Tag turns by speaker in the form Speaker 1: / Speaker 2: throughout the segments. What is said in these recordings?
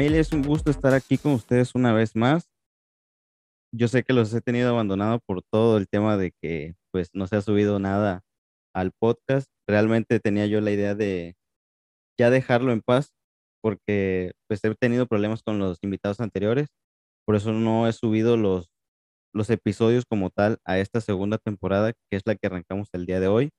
Speaker 1: Familia, es un gusto estar aquí con ustedes una vez más. Yo sé que los he tenido abandonado por todo el tema de que pues no se ha subido nada al podcast. Realmente tenía yo la idea de ya dejarlo en paz porque pues he tenido problemas con los invitados anteriores. Por eso no he subido los, los episodios como tal a esta segunda temporada, que es la que arrancamos el día de hoy.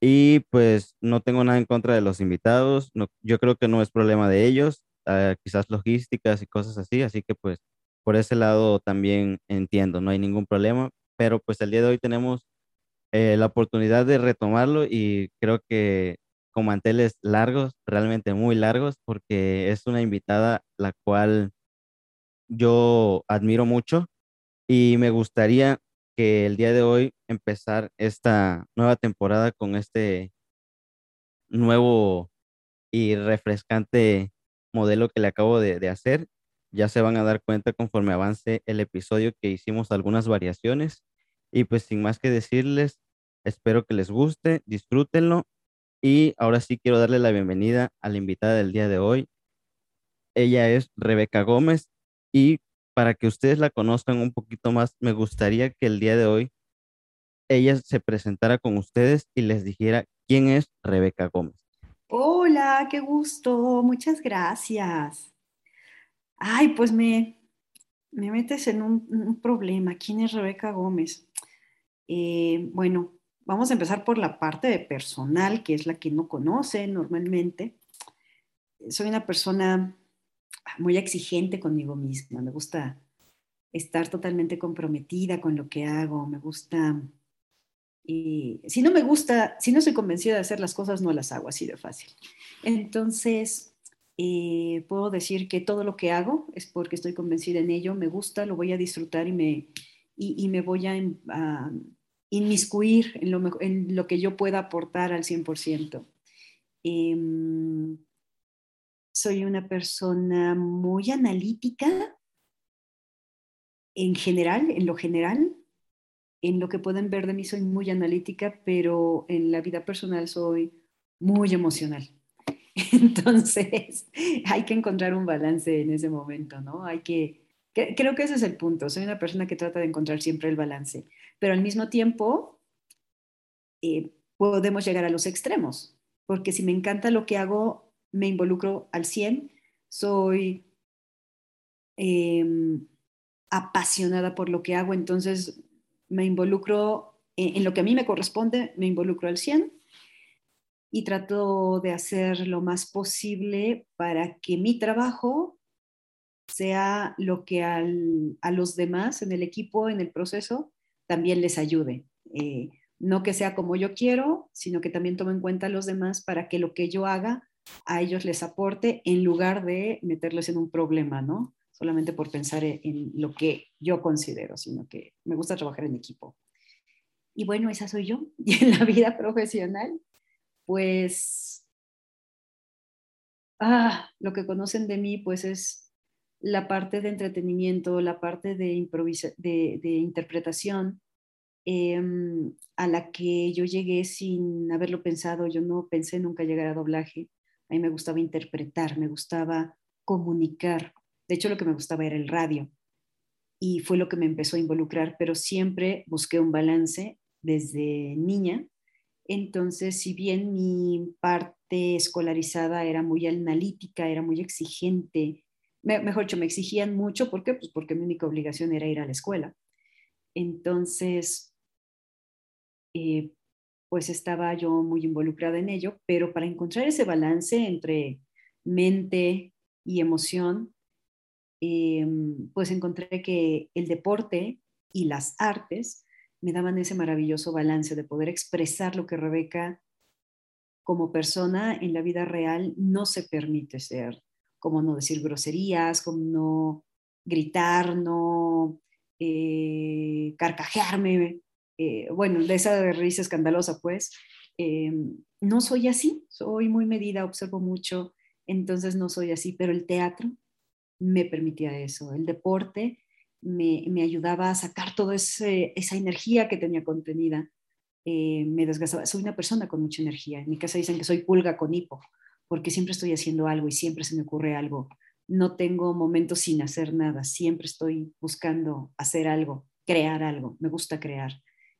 Speaker 1: Y pues no tengo nada en contra de los invitados. No, yo creo que no es problema de ellos, ah, quizás logísticas y cosas así. Así que pues por ese lado también entiendo, no hay ningún problema. Pero pues el día de hoy tenemos eh, la oportunidad de retomarlo y creo que con manteles largos, realmente muy largos, porque es una invitada la cual yo admiro mucho y me gustaría que el día de hoy empezar esta nueva temporada con este nuevo y refrescante modelo que le acabo de, hacer. Ya se van a dar cuenta conforme avance el episodio que hicimos algunas variaciones. Y pues sin más que decirles, espero que les guste, disfrútenlo. Y ahora sí quiero darle la bienvenida a la invitada del día de hoy. Ella es Rebeca Gómez y para que ustedes la conozcan un poquito más, me gustaría que el día de hoy ella se presentara con ustedes y les dijera quién es Rebeca Gómez.
Speaker 2: Hola, qué gusto, muchas gracias. Ay, pues me, me metes en un, un problema. ¿Quién es Rebeca Gómez? Eh, bueno, vamos a empezar por la parte de personal, que es la que no conoce normalmente. Soy una persona muy exigente conmigo misma, me gusta estar totalmente comprometida con lo que hago, me gusta... Y si no me gusta, si no soy convencida de hacer las cosas, no las hago así de fácil. Entonces, eh, puedo decir que todo lo que hago es porque estoy convencida en ello, me gusta, lo voy a disfrutar y me, y, me voy a, a inmiscuir en lo, en lo, que yo pueda aportar al 100%. Eh, em, soy una persona muy analítica en general, en lo general. En lo que pueden ver de mí soy muy analítica, pero en la vida personal soy muy emocional. Entonces, hay que encontrar un balance en ese momento, ¿no? Hay que, creo que ese es el punto. Soy una persona que trata de encontrar siempre el balance, pero al mismo tiempo eh, podemos llegar a los extremos, porque si me encanta lo que hago, me involucro al 100, soy em, apasionada por lo que hago, entonces me involucro en, lo que a mí me corresponde, me involucro al 100 y trato de hacer lo más posible para que mi trabajo sea lo que a los demás en el equipo, en el proceso, también les ayude. Eh, no que sea como yo quiero, sino que también tome en cuenta a los demás para que lo que yo haga a ellos les aporte en lugar de meterles en un problema, ¿no? Solamente por pensar en lo que yo considero, sino que me gusta trabajar en equipo. Y bueno, esa soy yo. Y en la vida profesional, pues, ah, lo que conocen de mí, pues es la parte de entretenimiento, la parte de, de, de interpretación, em, a la que yo llegué sin haberlo pensado. Yo no pensé nunca llegar a doblaje. A mí me gustaba interpretar, me gustaba comunicar. De hecho, lo que me gustaba era el radio. Y fue lo que me empezó a involucrar, pero siempre busqué un balance desde niña. Entonces, si bien mi parte escolarizada era muy analítica, era muy exigente, mejor dicho, me exigían mucho, ¿por qué? Pues porque mi única obligación era ir a la escuela. Entonces, eh, pues estaba yo muy involucrada en ello, pero para encontrar ese balance entre mente y emoción, em, pues encontré que el deporte y las artes me daban ese maravilloso balance de poder expresar lo que Rebeca como persona en la vida real no se permite ser, como no decir groserías, como no gritar, no eh, carcajearme, eh, bueno, de esa risa escandalosa, pues, eh, no soy así, soy muy medida, observo mucho, entonces no soy así, pero el teatro me permitía eso, el deporte me, me ayudaba a sacar toda esa energía que tenía contenida, eh, me desgastaba, soy una persona con mucha energía, en mi casa dicen que soy pulga con hipo, porque siempre estoy haciendo algo y siempre se me ocurre algo. No tengo momentos sin hacer nada, siempre estoy buscando hacer algo, crear algo, me gusta crear.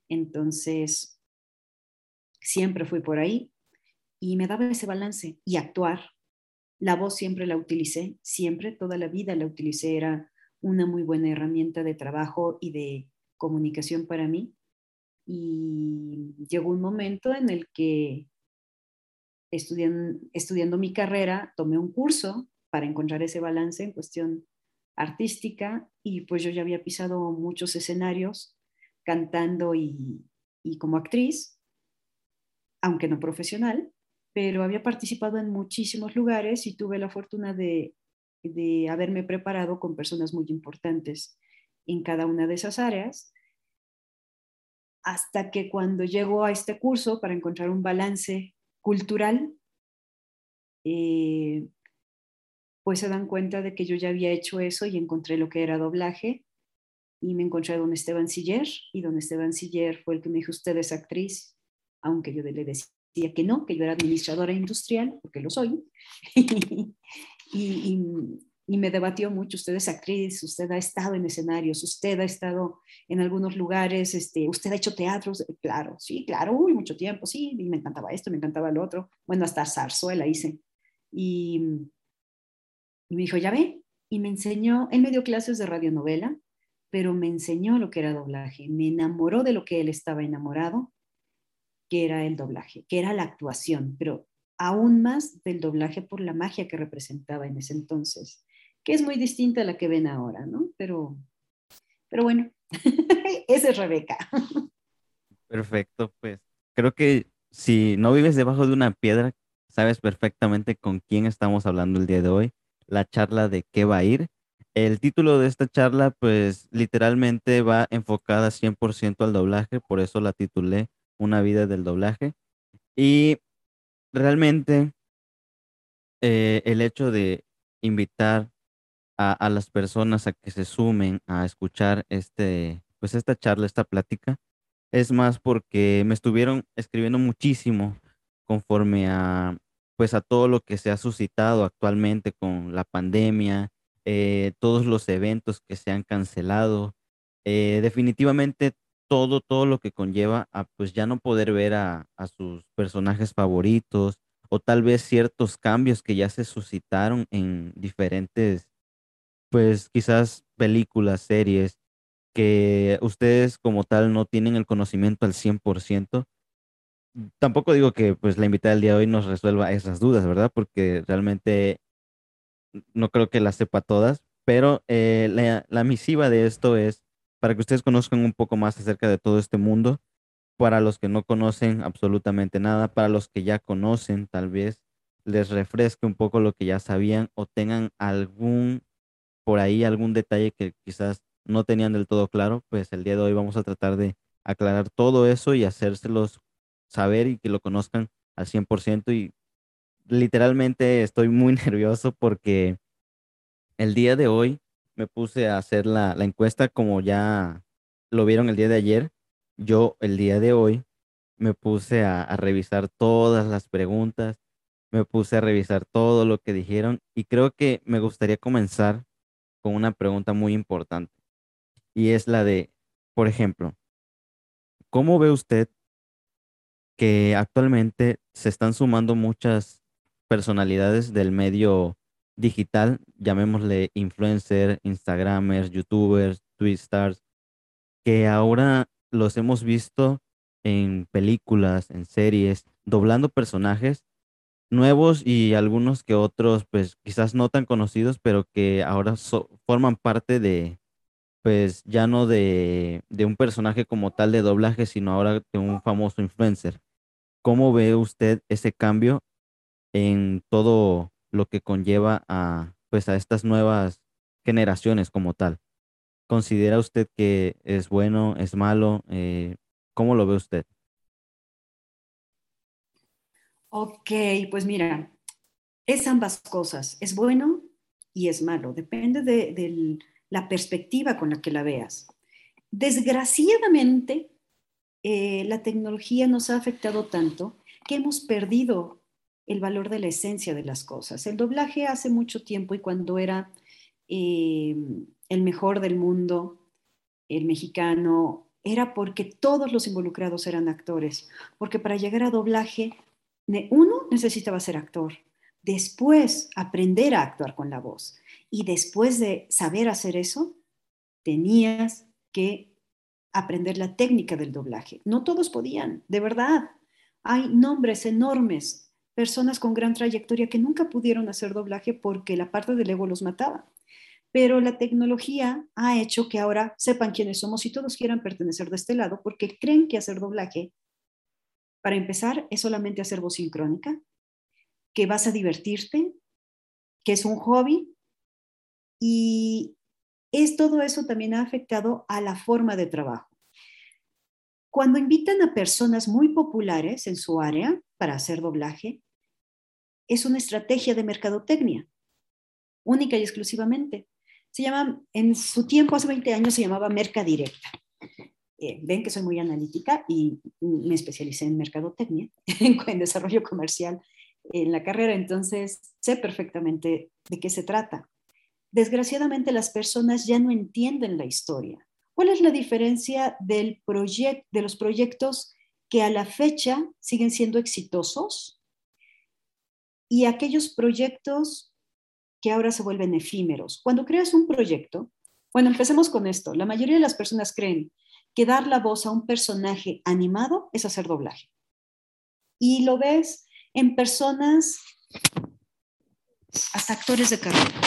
Speaker 2: Entonces, siempre fui por ahí y me daba ese balance y actuar. La voz siempre la utilicé, siempre, toda la vida la utilicé, era una muy buena herramienta de trabajo y de comunicación para mí. Y llegó un momento en el que estudiando, mi carrera, tomé un curso para encontrar ese balance en cuestión artística y pues yo ya había pisado muchos escenarios cantando y como actriz, aunque no profesional, pero había participado en muchísimos lugares y tuve la fortuna de, de haberme preparado con personas muy importantes en cada una de esas áreas, hasta que cuando llego a este curso para encontrar un balance cultural, eh, pues se dan cuenta de que yo ya había hecho eso y encontré lo que era doblaje y me encontré a don Esteban Siller y don Esteban Siller fue el que me dijo, usted es actriz, aunque yo le decía que no, que yo era administradora industrial, porque lo soy, y, y me debatió mucho, usted es actriz, usted ha estado en escenarios, usted ha estado en algunos lugares, este, usted ha hecho teatros, claro, sí, claro, uy, mucho tiempo, sí, y me encantaba esto, me encantaba lo otro, bueno, hasta zarzuela hice. Y, y me dijo, ya ve, y me enseñó, él me dio clases de radionovela, pero me enseñó lo que era doblaje, me enamoró de lo que él estaba enamorado, que era el doblaje, que era la actuación, pero aún más del doblaje por la magia que representaba en ese entonces que es muy distinta a la que ven ahora, ¿no? Pero, pero bueno, esa es Rebeca.
Speaker 1: Perfecto, pues creo que si no vives debajo de una piedra, sabes perfectamente con quién estamos hablando el día de hoy, la charla de qué va a ir. El título de esta charla, pues literalmente va enfocada 100% al doblaje, por eso la titulé Una vida del doblaje. Y realmente eh, el hecho de invitar a, las personas a que se sumen a escuchar este, pues esta charla, esta plática, es más porque me estuvieron escribiendo muchísimo conforme a, pues a todo lo que se ha suscitado actualmente con la pandemia, eh, todos los eventos que se han cancelado, eh, definitivamente todo, todo lo que conlleva a pues ya no poder ver a, a sus personajes favoritos o tal vez ciertos cambios que ya se suscitaron en diferentes pues quizás películas, series, que ustedes como tal no tienen el conocimiento al 100%. Tampoco digo que pues la invitada del día de hoy nos resuelva esas dudas, ¿verdad? Porque realmente no creo que las sepa todas, pero eh, la, la misiva de esto es para que ustedes conozcan un poco más acerca de todo este mundo, para los que no conocen absolutamente nada, para los que ya conocen, tal vez les refresque un poco lo que ya sabían o tengan algún por ahí algún detalle que quizás no tenían del todo claro, pues el día de hoy vamos a tratar de aclarar todo eso y hacérselos saber y que lo conozcan al 100% y literalmente estoy muy nervioso porque el día de hoy me puse a hacer la, encuesta como ya lo vieron el día de ayer. Yo el día de hoy me puse a, a revisar todas las preguntas, me puse a revisar todo lo que dijeron y creo que me gustaría comenzar con una pregunta muy importante y es la de, por ejemplo, ¿cómo ve usted que actualmente se están sumando muchas personalidades del medio digital, llamémosle influencer, instagramers, youtubers, twistars, que ahora los hemos visto en películas, en series, doblando personajes nuevos y algunos que otros, pues quizás no tan conocidos, pero que ahora forman parte de, pues ya no de, de, un personaje como tal de doblaje, sino ahora de un famoso influencer. ¿Cómo ve usted ese cambio en todo lo que conlleva a, pues a estas nuevas generaciones como tal? ¿Considera usted que es bueno, es malo? Eh, ¿Cómo lo ve usted?
Speaker 2: Ok, pues mira, es ambas cosas, es bueno y es malo, depende de, la perspectiva con la que la veas. Desgraciadamente, eh, la tecnología nos ha afectado tanto que hemos perdido el valor de la esencia de las cosas. El doblaje hace mucho tiempo y cuando era eh, el mejor del mundo, el mexicano, era porque todos los involucrados eran actores, porque para llegar a doblaje, uno necesitaba ser actor, después aprender a actuar con la voz y después de saber hacer eso, tenías que aprender la técnica del doblaje. No todos podían, de verdad. Hay nombres enormes, personas con gran trayectoria que nunca pudieron hacer doblaje porque la parte del ego los mataba. Pero la tecnología ha hecho que ahora sepan quiénes somos y todos quieran pertenecer de este lado porque creen que hacer doblaje, para empezar, es solamente hacer voz sincrónica, que vas a divertirte, que es un hobby y es todo eso también ha afectado a la forma de trabajo. Cuando invitan a personas muy populares en su área para hacer doblaje, es una estrategia de mercadotecnia, única y exclusivamente. Se llama, en su tiempo, hace 20 años, se llamaba Merca Directa. Eh, ven que soy muy analítica y me especialicé en mercadotecnia, en desarrollo comercial en la carrera, entonces sé perfectamente de qué se trata. Desgraciadamente las personas ya no entienden la historia. ¿Cuál es la diferencia del de los proyectos que a la fecha siguen siendo exitosos y aquellos proyectos que ahora se vuelven efímeros? Cuando creas un proyecto, bueno, empecemos con esto. La mayoría de las personas creen que dar la voz a un personaje animado es hacer doblaje. Y lo ves en personas, hasta actores de carrera,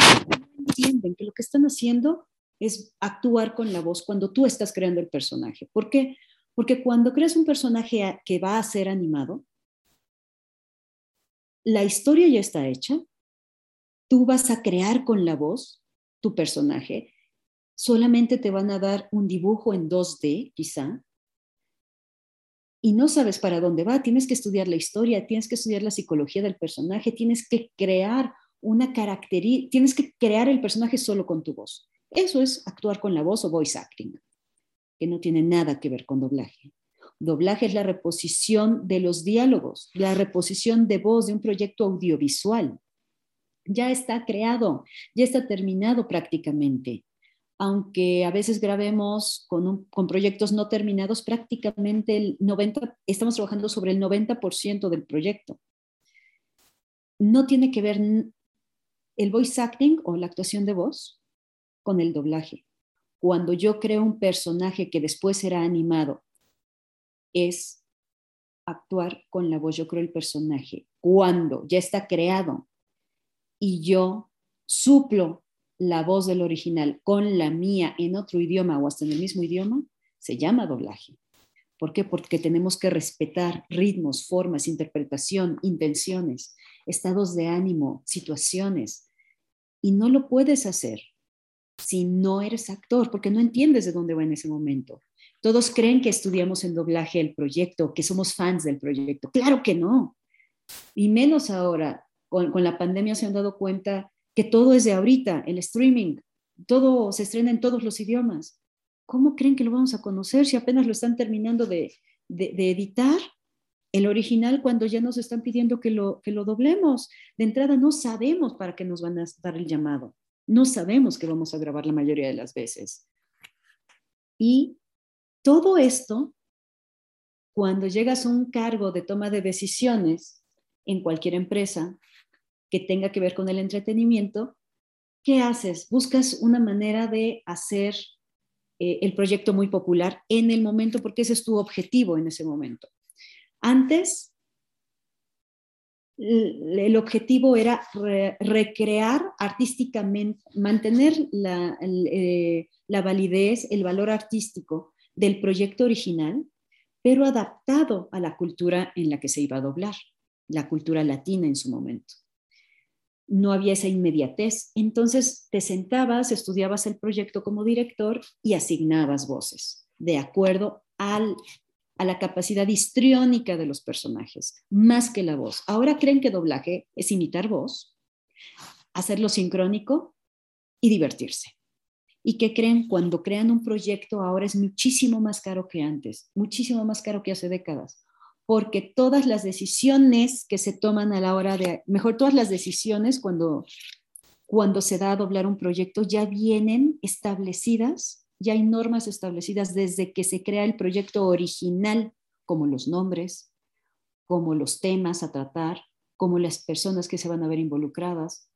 Speaker 2: entienden que lo que están haciendo es actuar con la voz cuando tú estás creando el personaje. ¿Por qué? Porque cuando creas un personaje que va a ser animado, la historia ya está hecha, tú vas a crear con la voz tu personaje, solamente te van a dar un dibujo en 2D, quizá, y no sabes para dónde va, tienes que estudiar la historia, tienes que estudiar la psicología del personaje, tienes que crear una característica, tienes que crear el personaje solo con tu voz. Eso es actuar con la voz o voice acting, que no tiene nada que ver con doblaje. Doblaje es la reposición de los diálogos, la reposición de voz de un proyecto audiovisual. Ya está creado, ya está terminado prácticamente aunque a veces grabemos con, proyectos no terminados, prácticamente el 90, estamos trabajando sobre el 90% del proyecto. No tiene que ver el voice acting o la actuación de voz con el doblaje. Cuando yo creo un personaje que después será animado, es actuar con la voz, yo creo el personaje. Cuando ya está creado y yo suplo la voz del original con la mía en otro idioma o hasta en el mismo idioma, se llama doblaje. ¿Por qué? Porque tenemos que respetar ritmos, formas, interpretación, intenciones, estados de ánimo, situaciones. Y no lo puedes hacer si no eres actor, porque no entiendes de dónde va en ese momento. Todos creen que estudiamos en doblaje el proyecto, que somos fans del proyecto. Claro que no. Y menos ahora, con, con la pandemia se han dado cuenta que todo es de ahorita, el streaming, todo se estrena en todos los idiomas. ¿Cómo creen que lo vamos a conocer si apenas lo están terminando de, editar? El original cuando ya nos están pidiendo que lo, que lo doblemos. De entrada no sabemos para qué nos van a dar el llamado. No sabemos que vamos a grabar la mayoría de las veces. Y todo esto, cuando llegas a un cargo de toma de decisiones en cualquier empresa, que tenga que ver con el entretenimiento, ¿qué haces? Buscas una manera de hacer eh, el proyecto muy popular en el momento, porque ese es tu objetivo en ese momento. Antes, el objetivo era recrear artísticamente, mantener eh, la validez, el valor artístico del proyecto original, pero adaptado a la cultura en la que se iba a doblar, la cultura latina en su momento no había esa inmediatez. Entonces te sentabas, estudiabas el proyecto como director y asignabas voces de acuerdo a la capacidad histriónica de los personajes, más que la voz. Ahora creen que doblaje es imitar voz, hacerlo sincrónico y divertirse. ¿Y qué creen? Cuando crean un proyecto ahora es muchísimo más caro que antes, muchísimo más caro que hace décadas, porque todas las decisiones que se toman a la hora de, mejor todas las decisiones cuando, cuando se da a doblar un proyecto ya vienen establecidas, ya hay normas establecidas desde que se crea el proyecto original, como los nombres, como los temas a tratar, como las personas que se van a ver involucradas.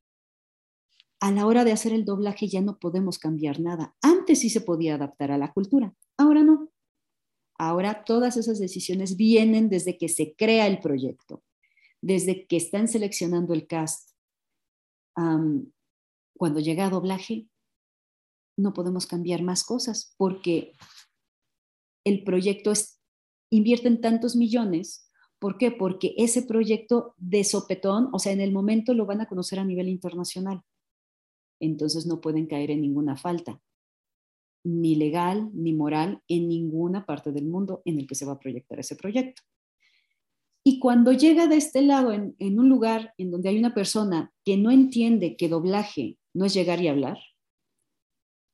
Speaker 2: A la hora de hacer el doblaje ya no podemos cambiar nada. Antes sí se podía adaptar a la cultura, ahora no. Ahora todas esas decisiones vienen desde que se crea el proyecto, desde que están seleccionando el cast. cuando llega a doblaje, no podemos cambiar más cosas porque el proyecto es, invierte en tantos millones. ¿Por qué? Porque ese proyecto de sopetón, o sea, en el momento lo van a conocer a nivel internacional. Entonces no pueden caer en ninguna falta ni legal ni moral en ninguna parte del mundo en el que se va a proyectar ese proyecto. Y cuando llega de este lado, en, un lugar en donde hay una persona que no entiende que doblaje no es llegar y hablar,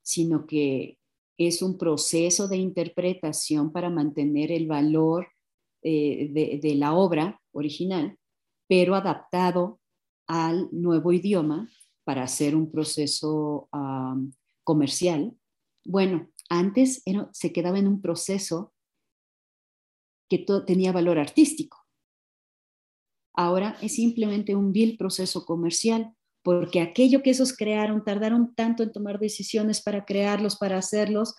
Speaker 2: sino que es un proceso de interpretación para mantener el valor eh, de, la obra original, pero adaptado al nuevo idioma para hacer un proceso comercial, bueno, antes se quedaba en un proceso que tenía valor artístico. Ahora es simplemente un vil proceso comercial, porque aquello que esos crearon tardaron tanto en tomar decisiones para crearlos, para hacerlos,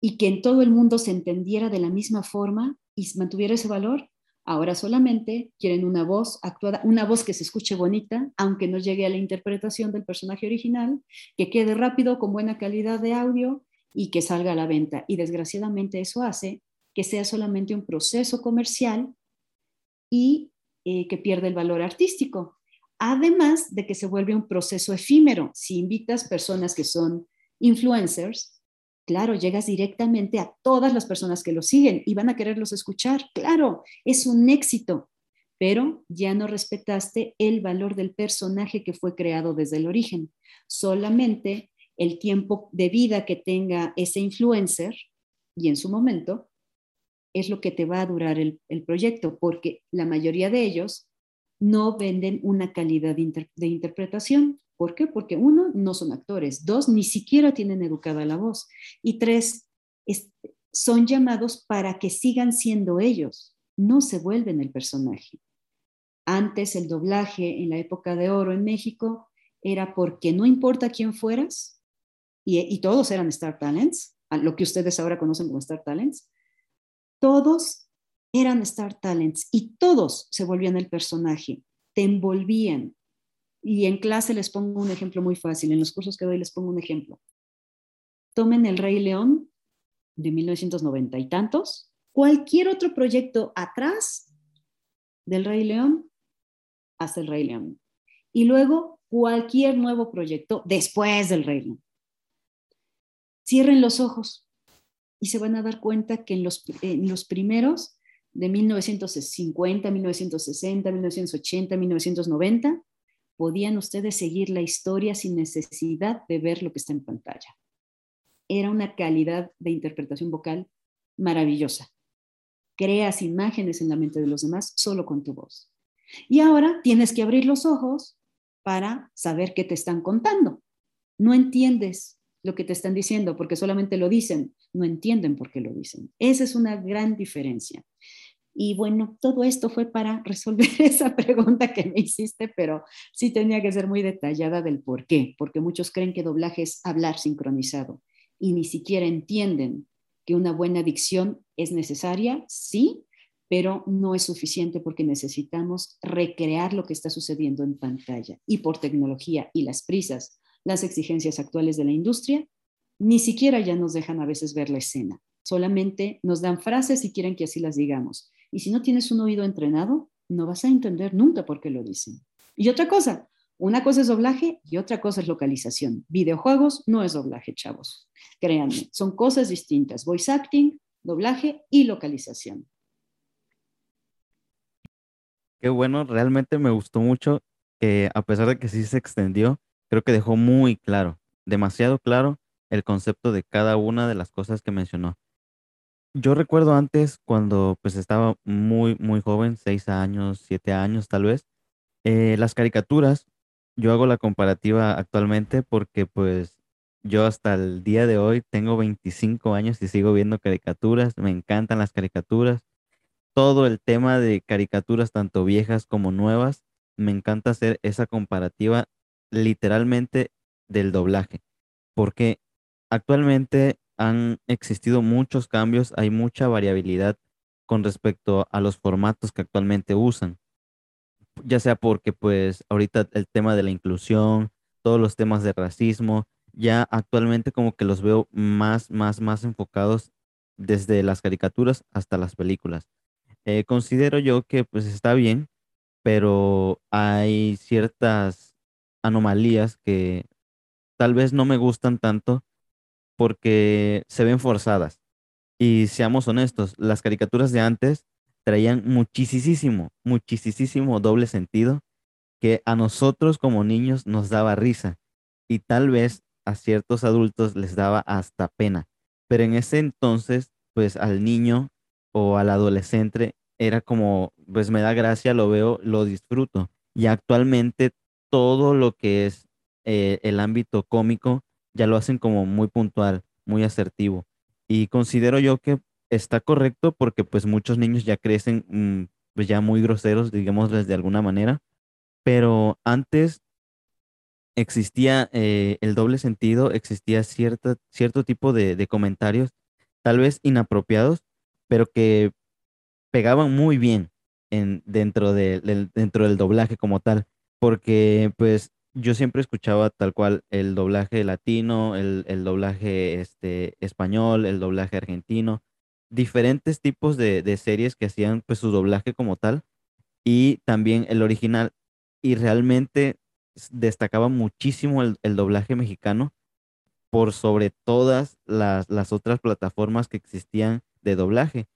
Speaker 2: y que en todo el mundo se entendiera de la misma forma y mantuviera ese valor, Ahora solamente quieren una voz actuada, una voz que se escuche bonita, aunque no llegue a la interpretación del personaje original, que quede rápido, con buena calidad de audio y que salga a la venta. Y desgraciadamente eso hace que sea solamente un proceso comercial y eh, que pierde el valor artístico. Además de que se vuelve un proceso efímero. Si invitas personas que son influencers, Claro, llegas directamente a todas las personas que lo siguen y van a quererlos escuchar. Claro, es un éxito, pero ya no respetaste el valor del personaje que fue creado desde el origen. Solamente el tiempo de vida que tenga ese influencer y en su momento es lo que te va a durar el, proyecto, porque la mayoría de ellos no venden una calidad de interpretación. ¿Por qué? Porque uno, no son actores. Dos, ni siquiera tienen educada la voz. Y tres, son llamados para que sigan siendo ellos, no se vuelven el personaje. Antes el doblaje en la época de oro en México era porque no importa quién fueras, y, todos eran Star Talents, lo que ustedes ahora conocen como Star Talents, todos eran Star Talents y todos se volvían el personaje, te envolvían, y en clase les pongo un ejemplo muy fácil, en los cursos que doy les pongo un ejemplo. Tomen El Rey León de 1990 y tantos, cualquier otro proyecto atrás del Rey León hasta el Rey León. Y luego cualquier nuevo proyecto después del Rey León. Cierren los ojos y se van a dar cuenta que en los, en los primeros de 1950, 1960, 1980, 1990, podían ustedes seguir la historia sin necesidad de ver lo que está en pantalla. Era una calidad de interpretación vocal maravillosa. Creas imágenes en la mente de los demás solo con tu voz. Y ahora tienes que abrir los ojos para saber qué te están contando. No entiendes lo que te están diciendo porque solamente lo dicen, no entienden por qué lo dicen. Esa es una gran diferencia. Y bueno, todo esto fue para resolver esa pregunta que me hiciste, pero sí tenía que ser muy detallada del por qué, porque muchos creen que doblaje es hablar sincronizado y ni siquiera entienden que una buena dicción es necesaria, sí, pero no es suficiente porque necesitamos recrear lo que está sucediendo en pantalla. Y por tecnología y las prisas, las exigencias actuales de la industria, ni siquiera ya nos dejan a veces ver la escena. Solamente nos dan frases y quieren que así las digamos. Y si no tienes un oído entrenado, no vas a entender nunca por qué lo dicen. Y otra cosa, una cosa es doblaje y otra cosa es localización. Videojuegos no es doblaje, chavos. Créanme, son cosas distintas. Voice acting, doblaje y localización.
Speaker 1: Qué bueno, realmente me gustó mucho que a pesar de que sí se extendió, creo que dejó muy claro, demasiado claro el concepto de cada una de las cosas que mencionó. Yo recuerdo antes cuando pues estaba muy, muy joven, seis años, siete años tal vez, eh, las caricaturas, yo hago la comparativa actualmente porque pues yo hasta el día de hoy tengo 25 años y sigo viendo caricaturas, me encantan las caricaturas, todo el tema de caricaturas tanto viejas como nuevas, me encanta hacer esa comparativa literalmente del doblaje, porque actualmente han existido muchos cambios, hay mucha variabilidad con respecto a los formatos que actualmente usan ya sea porque pues ahorita el tema de la inclusión, todos los temas de racismo, ya actualmente como que los veo más, más, más enfocados desde las caricaturas hasta las películas. Eh, considero yo que pues está bien, pero hay ciertas anomalías que tal vez no me gustan tanto porque se ven forzadas. Y seamos honestos, las caricaturas de antes traían muchísimo, muchísimo doble sentido que a nosotros como niños nos daba risa y tal vez a ciertos adultos les daba hasta pena. Pero en ese entonces, pues al niño o al adolescente era como, pues me da gracia, lo veo, lo disfruto. Y actualmente todo lo que es eh, el ámbito cómico ya lo hacen como muy puntual, muy asertivo. Y considero yo que está correcto porque pues muchos niños ya crecen mm, pues ya muy groseros, digámosles de alguna manera, pero antes existía eh, el doble sentido, existía cierta, cierto tipo de, comentarios, tal vez inapropiados, pero que pegaban muy bien en, dentro, de- del, dentro del doblaje como tal, porque pues yo siempre escuchaba tal cual el doblaje latino, el, el doblaje este, español, el doblaje argentino, diferentes tipos de, de series que hacían pues su doblaje como tal y también el original. Y realmente destacaba muchísimo el, el doblaje mexicano por sobre todas las, las otras plataformas que existían de doblaje.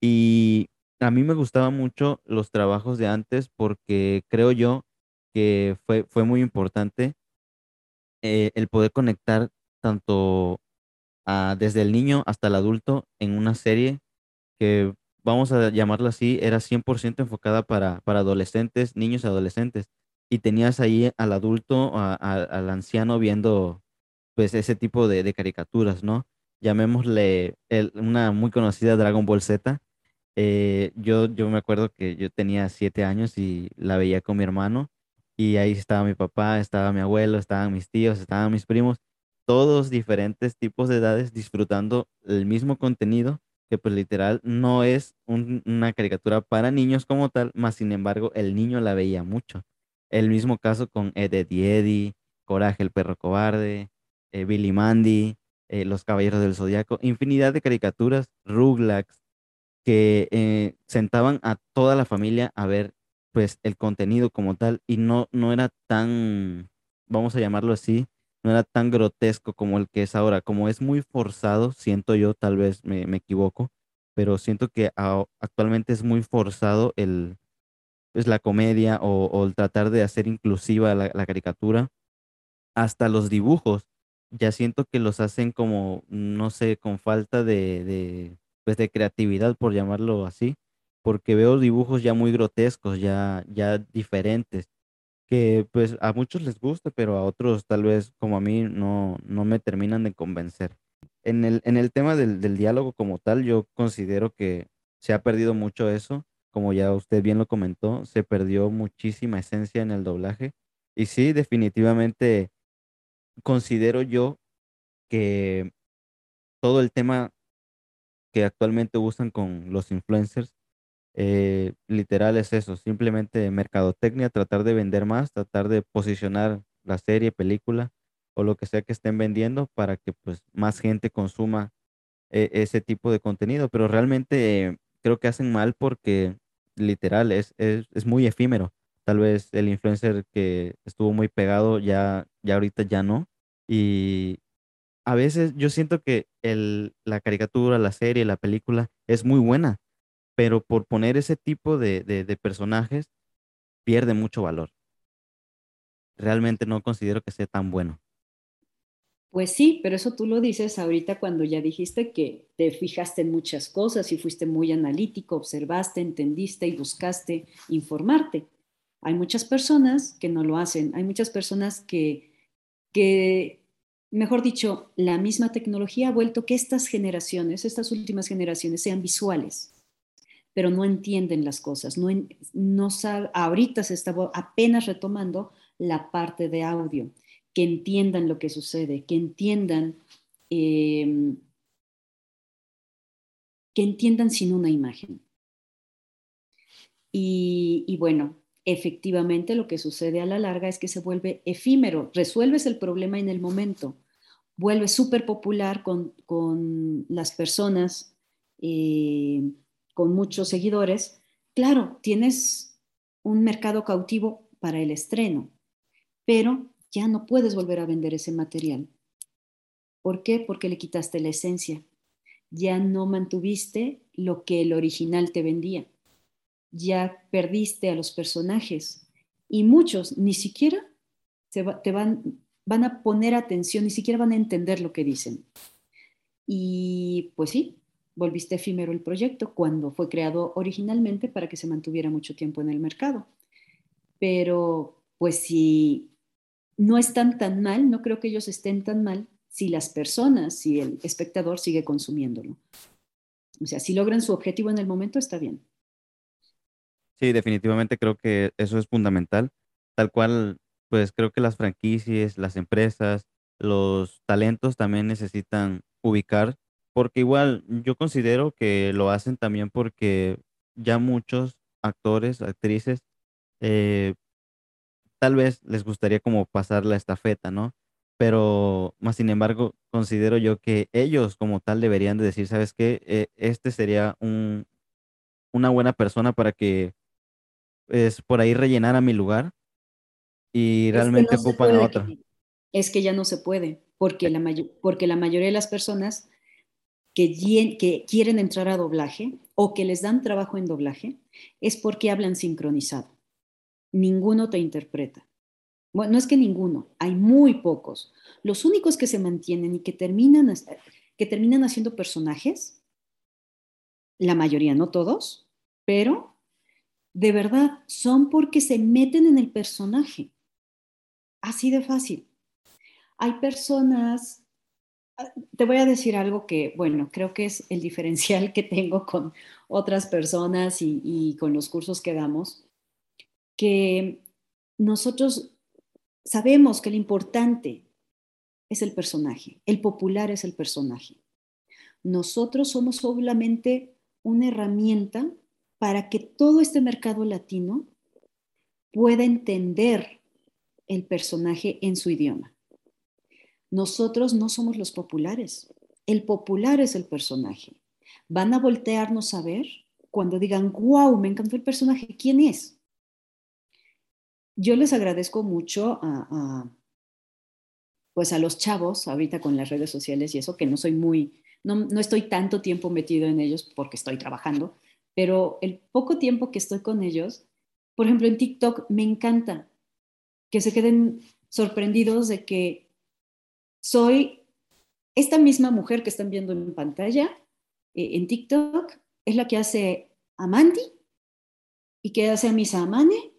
Speaker 1: Y a mí me gustaban mucho los trabajos de antes porque creo yo fue, fue muy importante eh, el poder conectar tanto desde el niño hasta el adulto en una serie que, vamos a llamarla así, era 100% enfocada para, para adolescentes, niños y adolescentes. Y tenías ahí al adulto, al anciano viendo pues ese tipo de, caricaturas, ¿no? Llamémosle una muy conocida Dragon Ball Z eh, yo, yo me acuerdo que yo tenía siete años y la veía con mi hermano y ahí estaba mi papá, estaba mi abuelo, estaban mis tíos, estaban mis primos, todos diferentes tipos de edades disfrutando el mismo contenido que pues literal no es un- una caricatura para niños como tal, más sin embargo el niño la veía mucho. El mismo caso con Ed, Edd y Eddy, Coraje el perro cobarde, eh, Billy Mandy, eh, Los Caballeros del Zodiaco, infinidad de caricaturas, Rugrats que eh, sentaban a toda la familia a ver pues el contenido como tal y no, no era tan, vamos a llamarlo así, no era tan grotesco como el que es ahora, como es muy forzado, siento yo, tal vez me, me equivoco, pero siento que actualmente es muy forzado el, pues, la comedia o, o el tratar de hacer inclusiva la, la caricatura hasta los dibujos, ya siento que los hacen como, no sé, con falta de, de, pues de creatividad, por llamarlo así, porque veo dibujos ya muy grotescos, ya, ya diferentes, que pues a muchos les gusta, pero a otros tal vez como a mí no, no me terminan de convencer. En el, en el tema del, del diálogo como tal, yo considero que se ha perdido mucho eso, como ya usted bien lo comentó, se perdió muchísima esencia en el doblaje. Y sí, definitivamente considero yo que todo el tema que actualmente usan con los influencers, eh, literal es eso, simplemente mercadotecnia, tratar de vender más, tratar de posicionar la serie, película o lo que sea que estén vendiendo para que pues más gente consuma eh, ese tipo de contenido, pero realmente creo que hacen mal porque literal es, es, es muy efímero. Tal vez el influencer que estuvo muy pegado ya, ya ahorita ya no. Y a veces yo siento que el, la caricatura, la serie, la película es muy buena, pero por poner ese tipo de, personajes pierde mucho valor. Realmente no considero que sea tan bueno.
Speaker 2: Pues sí, pero eso tú lo dices ahorita cuando ya dijiste que te fijaste en muchas cosas y fuiste muy analítico, observaste, entendiste y buscaste informarte. Hay muchas personas que no lo hacen, hay muchas personas que, que, mejor dicho, la misma tecnología ha vuelto que estas generaciones, estas últimas generaciones sean visuales, pero no entienden las cosas, no, no ahorita se está apenas retomando la parte de audio que entiendan lo que sucede, que entiendan, em, que entiendan sin una imagen. Y, y, bueno, efectivamente lo que sucede a la larga es que se vuelve efímero, resuelves el problema en el momento, vuelve súper popular con, con, las personas, eh, con muchos seguidores. Claro, tienes un mercado cautivo para el estreno, pero ya no puedes volver a vender ese material. ¿Por qué? Porque le quitaste la esencia. Ya no mantuviste lo que el original te vendía. Ya perdiste a los personajes. Y muchos ni siquiera te van, van a poner atención, ni siquiera van a entender lo que dicen. Y pues sí, volviste efímero el proyecto cuando fue creado originalmente para que se mantuviera mucho tiempo en el mercado. Pero pues si no están tan mal, no creo que ellos estén tan mal si las personas, si el espectador sigue consumiéndolo. O sea, si logran su objetivo en el momento, está bien.
Speaker 1: Sí, definitivamente creo que eso es fundamental. Tal cual, pues creo que las franquicias, las empresas, los talentos también necesitan ubicar, porque igual yo considero que lo hacen también porque ya muchos actores, actrices, eh, tal vez les gustaría como pasar la estafeta, ¿no? Pero más sin embargo, considero yo que ellos como tal deberían de decir, ¿sabes qué? Eh, este sería un, una buena persona para que pues, por ahí rellenara mi lugar y realmente ocupan a otra.
Speaker 2: Es que ya no se puede, porque la, porque la mayoría de las personas que, quieren entrar a doblaje o que les dan trabajo en doblaje es porque hablan sincronizado ninguno te interpreta. Bueno, no es que ninguno, hay muy pocos. Los únicos que se mantienen y que terminan, que terminan haciendo personajes, la mayoría, no todos, pero de verdad son porque se meten en el personaje. Así de fácil. Hay personas, te voy a decir algo que, bueno, creo que es el diferencial que tengo con otras personas y, y con los cursos que damos que nosotros sabemos que lo importante es el personaje, el popular es el personaje. Nosotros somos solamente una herramienta para que todo este mercado latino pueda entender el personaje en su idioma. Nosotros no somos los populares, el popular es el personaje. Van a voltearnos a ver cuando digan, wow, me encantó el personaje, ¿quién es? yo les agradezco mucho a, pues a los chavos ahorita con las redes sociales y eso, que no soy muy, no, no estoy tanto tiempo metido en ellos porque estoy trabajando, pero el poco tiempo que estoy con ellos, por ejemplo, en TikTok me encanta que se queden sorprendidos de que soy esta misma mujer que están viendo en pantalla eh, en TikTok, es la que hace a Mandy y que hace a Misa Amane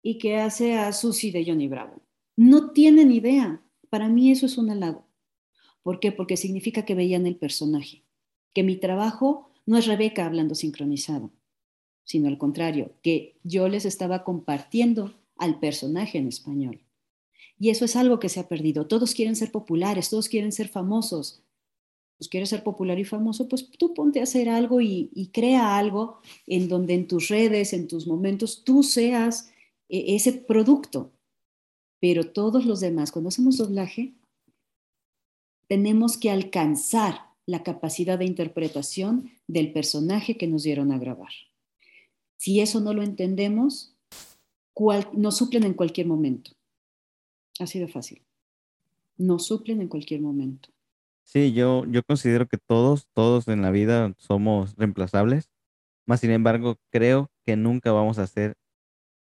Speaker 2: y que hace a Susie de Johnny Bravo. No tienen idea. Para mí eso es un halago. ¿Por qué? Porque significa que veían el personaje, que mi trabajo no es Rebeca hablando sincronizado, sino al contrario, que yo les estaba compartiendo al personaje en español. Y eso es algo que se ha perdido. Todos quieren ser populares, todos quieren ser famosos. Pues quieres ser popular y famoso, pues tú ponte a hacer algo y, crea algo en donde en tus redes, en tus momentos, tú seas e-, ese producto. Pero todos los demás, cuando hacemos doblaje, tenemos que alcanzar la capacidad de interpretación del personaje que nos dieron a grabar. Si eso no lo entendemos, nos suplen en cualquier momento. Así de fácil. Nos suplen en cualquier momento.
Speaker 1: Sí, yo, yo considero que todos, todos en la vida somos reemplazables. Más sin embargo, creo que nunca vamos a ser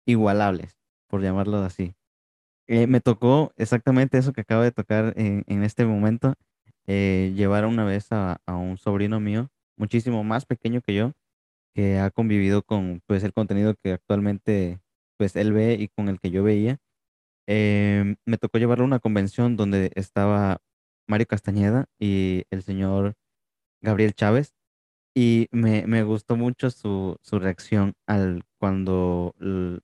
Speaker 1: igualables, por llamarlo así. Eh, me tocó exactamente eso que acabo de tocar en, en este momento, eh, llevar una vez a, a un sobrino mío, muchísimo más pequeño que yo, que ha convivido con pues el contenido que actualmente pues él ve y con el que yo veía. Em, me tocó llevarlo a una convención donde estaba Mario Castañeda y el señor Gabriel Chávez y me, me gustó mucho su, su reacción al cuando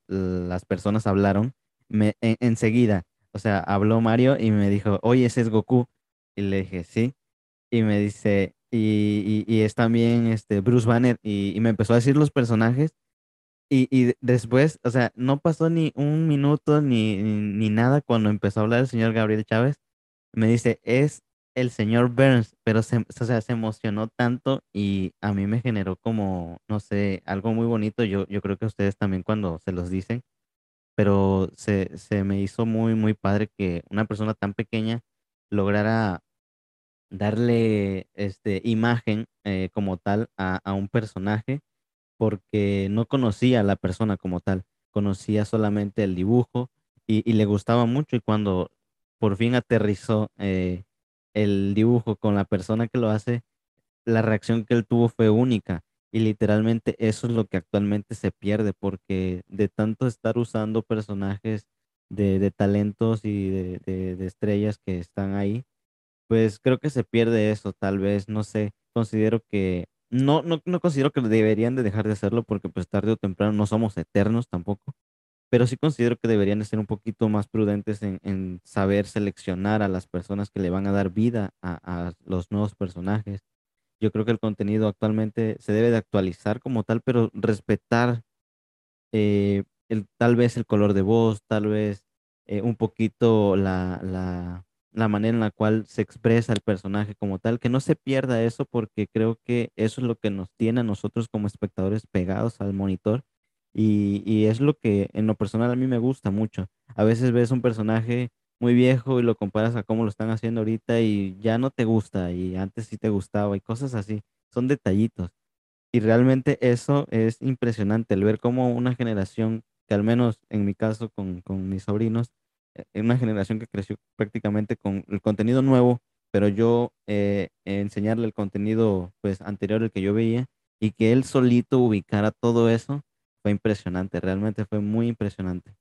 Speaker 1: las personas hablaron. Me, en- enseguida, o sea, habló Mario y me dijo, oye, ese es Goku. Y le dije, sí. Y me dice, y, y, y es también este Bruce Banner. Y, y me empezó a decir los personajes. Y, y de- después, o sea, no pasó ni un minuto ni, ni, nada cuando empezó a hablar el señor Gabriel Chávez. Me dice, es el señor Burns, pero se, se emocionó tanto y a mí me generó como, no sé, algo muy bonito. Yo, yo creo que ustedes también cuando se los dicen, pero se, se me hizo muy, muy padre que una persona tan pequeña lograra darle este, imagen eh, como tal a, a un personaje porque no conocía a la persona como tal, conocía solamente el dibujo y, le gustaba mucho y cuando por fin aterrizó eh, el dibujo con la persona que lo hace, la reacción que él tuvo fue única y literalmente eso es lo que actualmente se pierde porque de tanto estar usando personajes de, talentos y de de estrellas que están ahí pues creo que se pierde eso, tal vez, no sé, considero que, no, no, no considero que deberían de dejar de hacerlo porque pues tarde o temprano no somos eternos tampoco, pero sí considero que deberían de ser un poquito más prudentes en, en saber seleccionar a las personas que le van a dar vida a, a los nuevos personajes. Yo creo que el contenido actualmente se debe de actualizar como tal, pero respetar eh, el, tal vez el color de voz, tal vez eh, un poquito la, la, la manera en la cual se expresa el personaje como tal, que no se pierda eso porque creo que eso es lo que nos tiene a nosotros como espectadores pegados al monitor y, y es lo que en lo personal a mí me gusta mucho. A veces ves un personaje muy viejo y lo comparas a cómo lo están haciendo ahorita y ya no te gusta y antes sí te gustaba y cosas así. Son detallitos. Y realmente eso es impresionante, el ver cómo una generación, que al menos en mi caso con, con mis sobrinos, una generación que creció prácticamente con el contenido nuevo, pero yo eh, enseñarle el contenido pues anterior el que yo veía y que él solito ubicara todo eso, fue impresionante, realmente fue muy impresionante.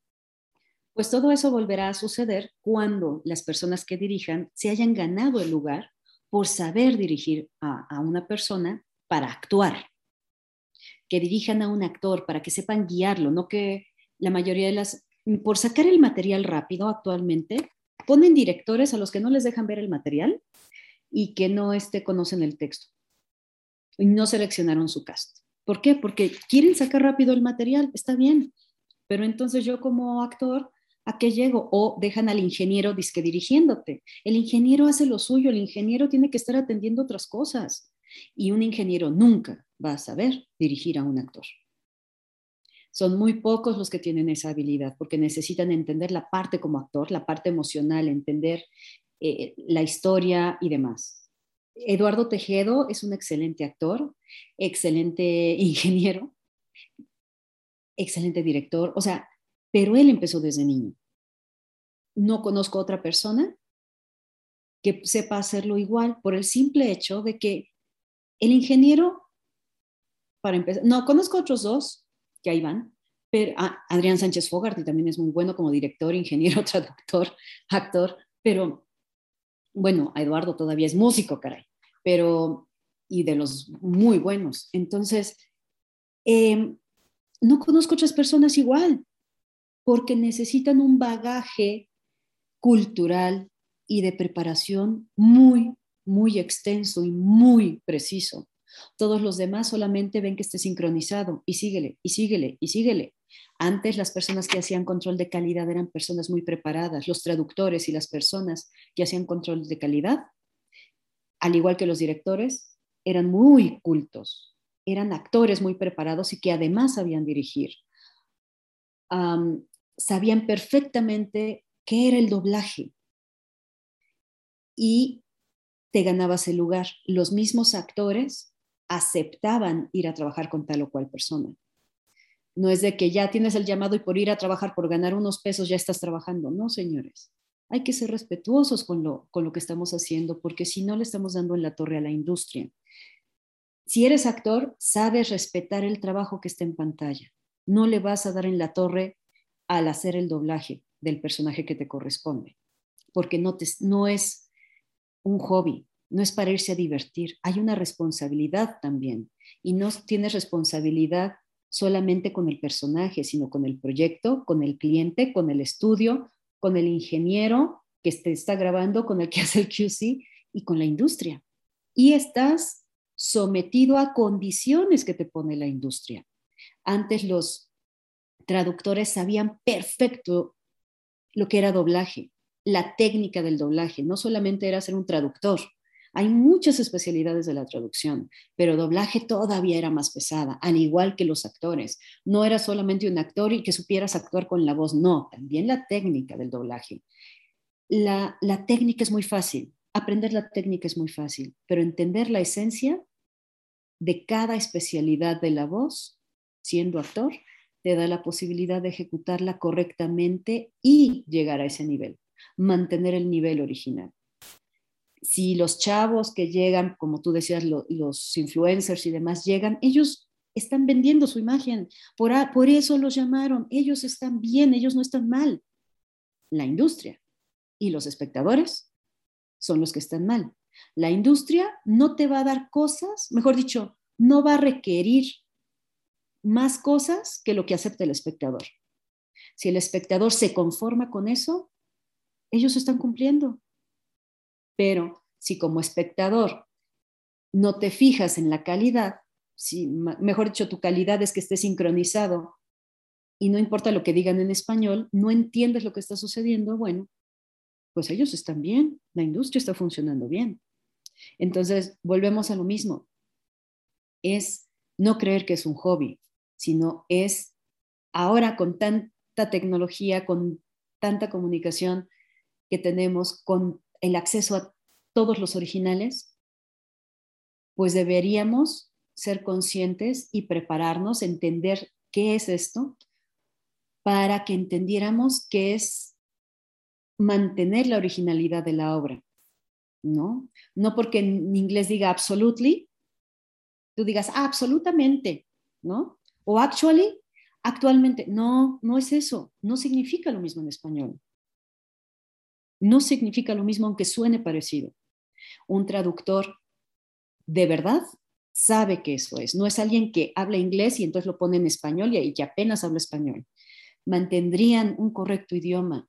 Speaker 2: Pues todo eso volverá a suceder cuando las personas que dirijan se hayan ganado el lugar por saber dirigir a una persona para actuar, que dirijan a un actor para que sepan guiarlo, no que la mayoría de las, por sacar el material rápido actualmente, ponen directores a los que no les dejan ver el material y que no este, conocen el texto y no seleccionaron su cast. ¿Por qué? Porque quieren sacar rápido el material, está bien, pero entonces yo como actor, ¿a qué llego? O dejan al ingeniero disque dirigiéndote. El ingeniero hace lo suyo, el ingeniero tiene que estar atendiendo otras cosas y un ingeniero nunca va a saber dirigir a un actor. Son muy pocos los que tienen esa habilidad porque necesitan entender la parte como actor, la parte emocional, entender eh, la historia y demás. Eduardo Tejedo es un excelente actor, excelente ingeniero, excelente director, o sea, pero él empezó desde niño. No conozco otra persona que sepa hacerlo igual por el simple hecho de que el ingeniero, para empezar, no, conozco otros dos que ahí van, pero ah, Adrián Sánchez Fogarty también es muy bueno como director, ingeniero, traductor, actor, pero bueno, Eduardo todavía es músico, caray, pero y de los muy buenos. Entonces, eh, no conozco otras personas igual, porque necesitan un bagaje cultural y de preparación muy, muy extenso y muy preciso. Todos los demás solamente ven que esté sincronizado y síguele, y síguele, y síguele. Antes las personas que hacían control de calidad eran personas muy preparadas, los traductores y las personas que hacían control de calidad, al igual que los directores, eran muy cultos, eran actores muy preparados y que además sabían dirigir. Sabían perfectamente qué era el doblaje y te ganabas el lugar. Los mismos actores aceptaban ir a trabajar con tal o cual persona. No es de que ya tienes el llamado y por ir a trabajar, por ganar unos pesos, ya estás trabajando. No, señores. Hay que ser respetuosos con lo, con lo que estamos haciendo, porque si no le estamos dando en la torre a la industria. Si eres actor, sabes respetar el trabajo que está en pantalla. No le vas a dar en la torre al hacer el doblaje del personaje que te corresponde, porque no, te, no es un hobby, no es para irse a divertir, hay una responsabilidad también y no tienes responsabilidad solamente con el personaje, sino con el proyecto, con el cliente, con el estudio, con el ingeniero que te está grabando, con el que hace el QC y con la industria. Y estás sometido a condiciones que te pone la industria. Antes los traductores sabían perfecto lo que era doblaje, la técnica del doblaje, no solamente era ser un traductor, hay muchas especialidades de la traducción, pero doblaje todavía era más pesada, al igual que los actores. No era solamente un actor y que supieras actuar con la voz, no, también la técnica del doblaje. La, la técnica es muy fácil, aprender la técnica es muy fácil, pero entender la esencia de cada especialidad de la voz, siendo actor, te da la posibilidad de ejecutarla correctamente y llegar a ese nivel, mantener el nivel original si los chavos que llegan, como tú decías, los influencers y demás llegan, ellos están vendiendo su imagen, por, por eso los llamaron, ellos están bien, ellos no están mal. La industria y los espectadores son los que están mal. La industria no te va a dar cosas, mejor dicho, no va a requerir más cosas que lo que acepta el espectador. Si el espectador se conforma con eso, ellos están cumpliendo. Pero si como espectador no te fijas en la calidad, si, mejor dicho, tu calidad es que esté sincronizado y no importa lo que digan en español, no entiendes lo que está sucediendo, bueno, pues ellos están bien, la industria está funcionando bien. Entonces, volvemos a lo mismo. Es no creer que es un hobby, sino es ahora con tanta tecnología, con tanta comunicación que tenemos, con el acceso a todos los originales, pues deberíamos ser conscientes y prepararnos, entender qué es esto, para que entendiéramos qué es mantener la originalidad de la obra, ¿no? No porque en inglés diga absolutely, tú digas absolutamente, ¿no? O actually, actualmente, no, no es eso, no significa lo mismo en español no significa lo mismo aunque suene parecido. Un traductor de verdad sabe que eso es. No es alguien que habla inglés y entonces lo pone en español y, que apenas habla español. Mantendrían un correcto idioma.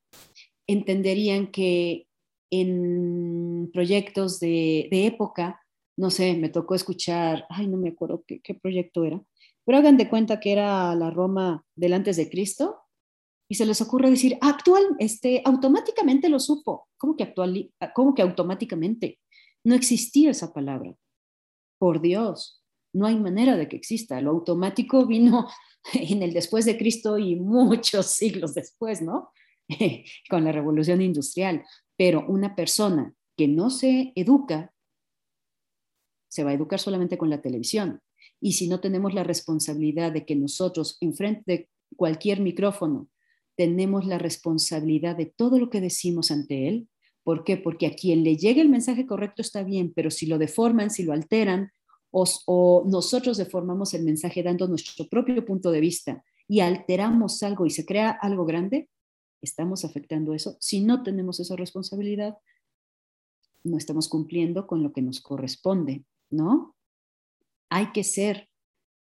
Speaker 2: Entenderían que en proyectos de, época, no sé, me tocó escuchar, ay, no me acuerdo qué, qué proyecto era, pero hagan de cuenta que era la Roma del antes de Cristo y se les ocurre decir, actual, este, automáticamente lo supo. ¿Cómo que, actual, ¿Cómo que automáticamente? No existía esa palabra. Por Dios, no hay manera de que exista. Lo automático vino en el después de Cristo y muchos siglos después, ¿no? Con la revolución industrial. Pero una persona que no se educa, se va a educar solamente con la televisión. Y si no tenemos la responsabilidad de que nosotros, enfrente de cualquier micrófono, tenemos la responsabilidad de todo lo que decimos ante Él. ¿Por qué? Porque a quien le llegue el mensaje correcto está bien, pero si lo deforman, si lo alteran, o, nosotros deformamos el mensaje dando nuestro propio punto de vista y alteramos algo y se crea algo grande, estamos afectando eso. Si no tenemos esa responsabilidad, no estamos cumpliendo con lo que nos corresponde, ¿no? Hay que ser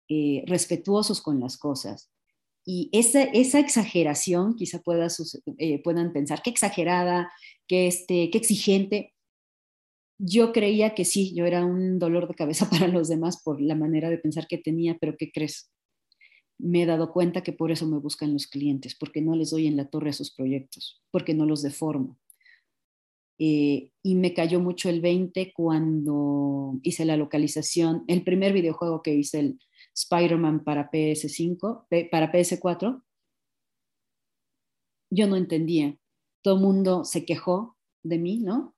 Speaker 2: eh, respetuosos con las cosas. Y esa, esa exageración, quizá eh, puedan pensar, qué exagerada, qué, este, qué exigente. Yo creía que sí, yo era un dolor de cabeza para los demás por la manera de pensar que tenía, pero ¿qué crees? Me he dado cuenta que por eso me buscan los clientes, porque no les doy en la torre a sus proyectos, porque no los deformo. Eh, y me cayó mucho el 20 cuando hice la localización, el primer videojuego que hice, el, Spider-Man para PS5, para PS4, yo no entendía. Todo el mundo se quejó de mí, ¿no?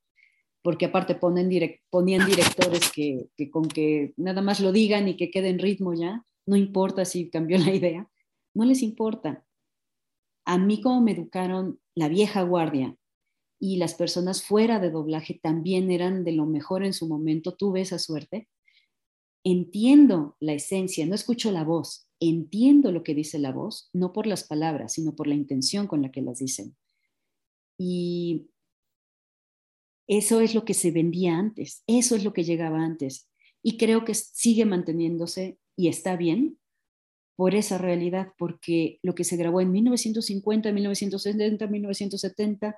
Speaker 2: Porque aparte ponen ponían directores que, que, con que nada más lo digan y que quede en ritmo ya, no importa si cambió la idea. no les importa. A mí como me educaron la vieja guardia y las personas fuera de doblaje también eran de lo mejor en su momento, tuve esa suerte, entiendo la esencia, no escucho la voz, entiendo lo que dice la voz, no por las palabras, sino por la intención con la que las dicen. Y eso es lo que se vendía antes, eso es lo que llegaba antes. Y creo que sigue manteniéndose y está bien por esa realidad, porque lo que se grabó en 1950, 1970, 1970,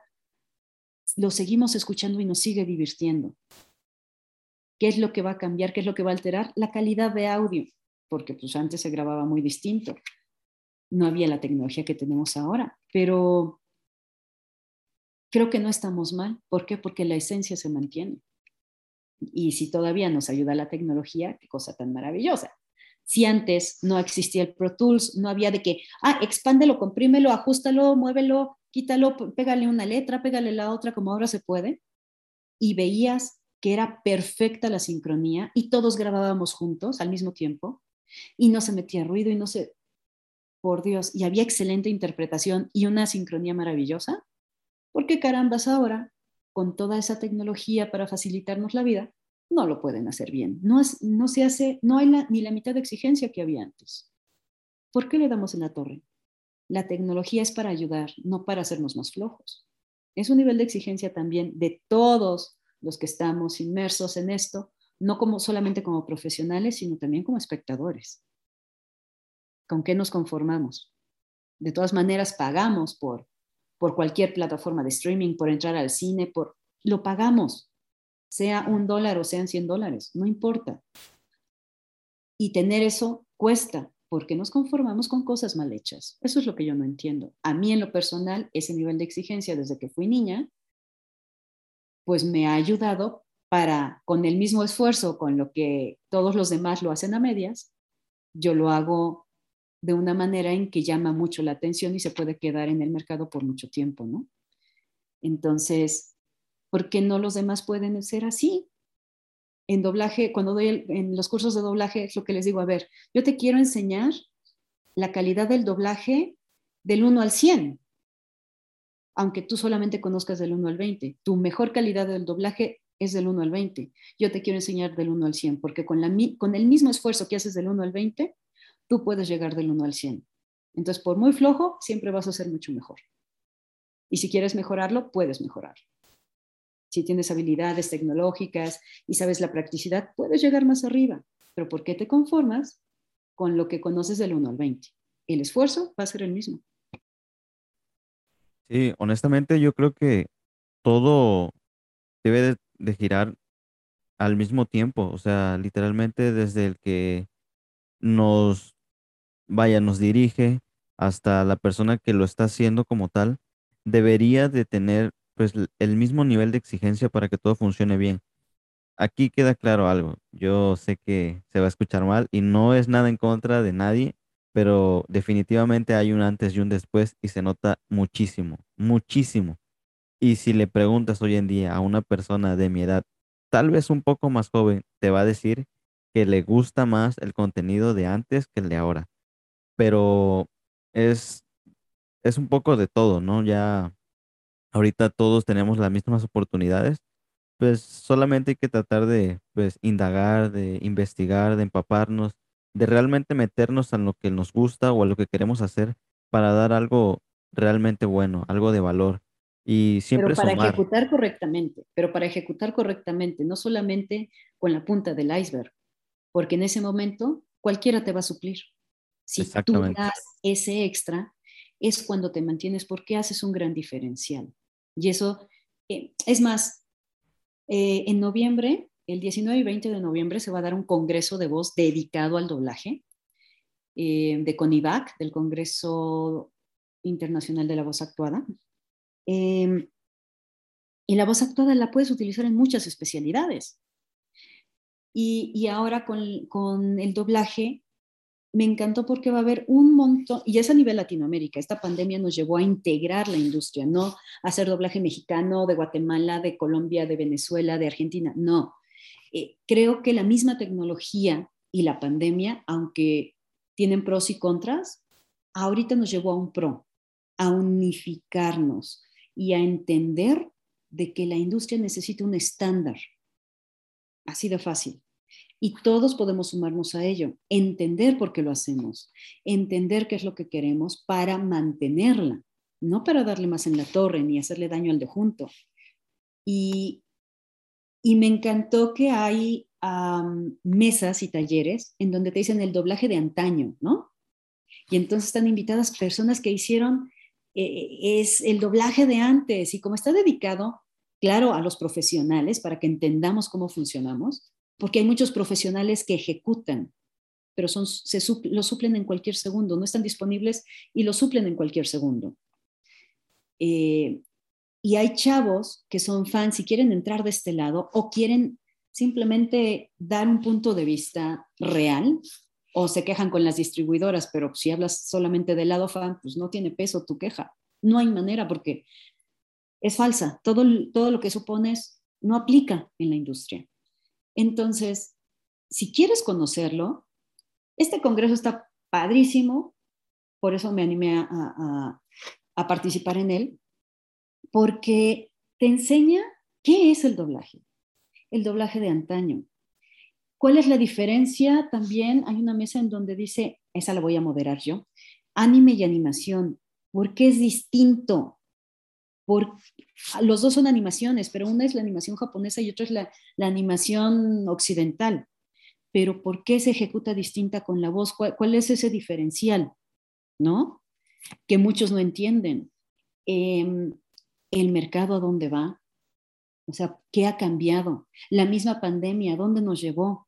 Speaker 2: lo seguimos escuchando y nos sigue divirtiendo. ¿Qué es lo que va a cambiar? ¿Qué es lo que va a alterar? La calidad de audio, porque pues antes se grababa muy distinto. No había la tecnología que tenemos ahora, pero creo que no estamos mal. ¿Por qué? Porque la esencia se mantiene. Y si todavía nos ayuda la tecnología, qué cosa tan maravillosa. Si antes no existía el Pro Tools, no había de que, ah, expándelo, comprímelo, ajustalo, muévelo, quítalo, pégale una letra, pégale la otra, como ahora se puede. Y veías que era perfecta la sincronía y todos grabábamos juntos al mismo tiempo y no se metía ruido y no se, por Dios, y había excelente interpretación y una sincronía maravillosa. Porque carambas ahora, con toda esa tecnología para facilitarnos la vida, no lo pueden hacer bien. No, se hace, no hay ni la mitad de exigencia que había antes. ¿Por qué le damos en la torre? La tecnología es para ayudar, no para hacernos más flojos. Es un nivel de exigencia también de todos los que estamos inmersos en esto, no como solamente como profesionales, sino también como espectadores. ¿Con qué nos conformamos? De todas maneras, pagamos por por cualquier plataforma de streaming, por entrar al cine, por lo pagamos, sea un dólar o sean 100 dólares, no importa. Y tener eso cuesta, porque nos conformamos con cosas mal hechas. Eso es lo que yo no entiendo. A mí en lo personal, ese nivel de exigencia desde que fui niña, pues me ha ayudado para, con el mismo esfuerzo con lo que todos los demás lo hacen a medias, yo lo hago de una manera en que llama mucho la atención y se puede quedar en el mercado por mucho tiempo, ¿no? Entonces, ¿por qué no los demás pueden ser así? En doblaje, cuando doy en los cursos de doblaje, es lo que les digo, a ver, yo te quiero enseñar la calidad del doblaje del 1 al 100, aunque tú solamente conozcas del 1 al 20. Tu mejor calidad del doblaje es del 1 al 20. Yo te quiero enseñar del 1 al 100, porque con, la, con el mismo esfuerzo que haces del 1 al 20, tú puedes llegar del 1 al 100. Entonces, por muy flojo, siempre vas a ser mucho mejor. Y si quieres mejorarlo, puedes mejorar. Si tienes habilidades tecnológicas y sabes la practicidad, puedes llegar más arriba. Pero ¿por qué te conformas con lo que conoces del 1 al 20? El esfuerzo va a ser el mismo.
Speaker 1: Sí, honestamente yo creo que todo debe de, de girar al mismo tiempo, o sea, literalmente desde el que nos vaya, nos dirige hasta la persona que lo está haciendo como tal, debería de tener pues el mismo nivel de exigencia para que todo funcione bien. Aquí queda claro algo. Yo sé que se va a escuchar mal y no es nada en contra de nadie, pero definitivamente hay un antes y un después y se nota muchísimo, muchísimo. Y si le preguntas hoy en día a una persona de mi edad, tal vez un poco más joven, te va a decir que le gusta más el contenido de antes que el de ahora pero es, es un poco de todo, ¿no? Ya ahorita todos tenemos las mismas oportunidades, pues solamente hay que tratar de, pues, indagar, de investigar, de empaparnos, de realmente meternos en lo que nos gusta o a lo que queremos hacer para dar algo realmente bueno, algo de valor. Y siempre
Speaker 2: pero para ejecutar correctamente, pero para ejecutar correctamente, no solamente con la punta del iceberg, porque en ese momento cualquiera te va a suplir. Si tú das ese extra, es cuando te mantienes porque haces un gran diferencial. Y eso, eh, es más, eh, en noviembre, el 19 y 20 de noviembre, se va a dar un congreso de voz dedicado al doblaje eh, de CONIVAC, del Congreso Internacional de la Voz Actuada. Em, y la voz actuada la puedes utilizar en muchas especialidades. Y, ahora con, con, el doblaje me encantó porque va a haber un montón, y es a nivel Latinoamérica, esta pandemia nos llevó a integrar la industria, no a hacer doblaje mexicano, de Guatemala, de Colombia, de Venezuela, de Argentina, no. Eh, creo que la misma tecnología y la pandemia, aunque tienen pros y contras, ahorita nos llevó a un pro, a unificarnos y a entender de que la industria necesita un estándar. Así de fácil. Y todos podemos sumarnos a ello, entender por qué lo hacemos, entender qué es lo que queremos para mantenerla, no para darle más en la torre ni hacerle daño al de junto. Y, y me encantó que hay mesas y talleres en donde te dicen el doblaje de antaño, ¿no? Y entonces están invitadas personas que hicieron, eh, es el doblaje de antes y como está dedicado, claro, a los profesionales para que entendamos cómo funcionamos, porque hay muchos profesionales que ejecutan, pero son, se lo suplen en cualquier segundo, no están disponibles y lo suplen en cualquier segundo. Eh, y hay chavos que son fans y quieren entrar de este lado o quieren simplemente dar un punto de vista real o se quejan con las distribuidoras, pero si hablas solamente del lado fan, pues no tiene peso tu queja. No hay manera porque es falsa. Todo, todo lo que supones no aplica en la industria. Entonces, si quieres conocerlo, este congreso está padrísimo, por eso me animé a, participar en él, porque te enseña qué es el doblaje el doblaje de antaño. ¿Cuál es la diferencia? También hay una mesa en donde dice, esa la voy a moderar yo, anime y animación. ¿Por qué es distinto? Por, los dos son animaciones, pero una es la animación japonesa y otra es la, animación occidental. Pero ¿por qué se ejecuta distinta con la voz? ¿Cuál, es ese diferencial? ¿No? Que muchos no entienden. Em, el mercado a dónde va, o sea, ¿qué ha cambiado? La misma pandemia, ¿dónde nos llevó?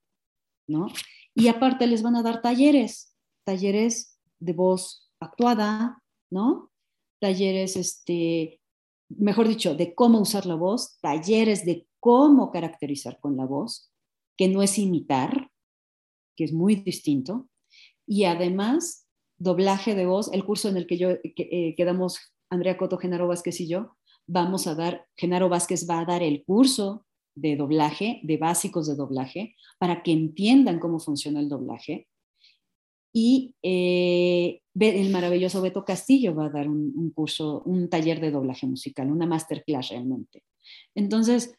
Speaker 2: ¿No? Y aparte les van a dar talleres, talleres de voz actuada, ¿no? Talleres, este, mejor dicho, de cómo usar la voz, talleres de cómo caracterizar con la voz, que no es imitar, que es muy distinto. Y además, doblaje de voz, el curso en el que yo eh, quedamos Andrea Coto, Genaro Vázquez y yo, vamos a dar, Genaro Vázquez va a dar el curso de doblaje, de básicos de doblaje, para que entiendan cómo funciona el doblaje. Y eh, el maravilloso Beto Castillo va a dar un, curso, un taller de doblaje musical, una masterclass realmente. Entonces,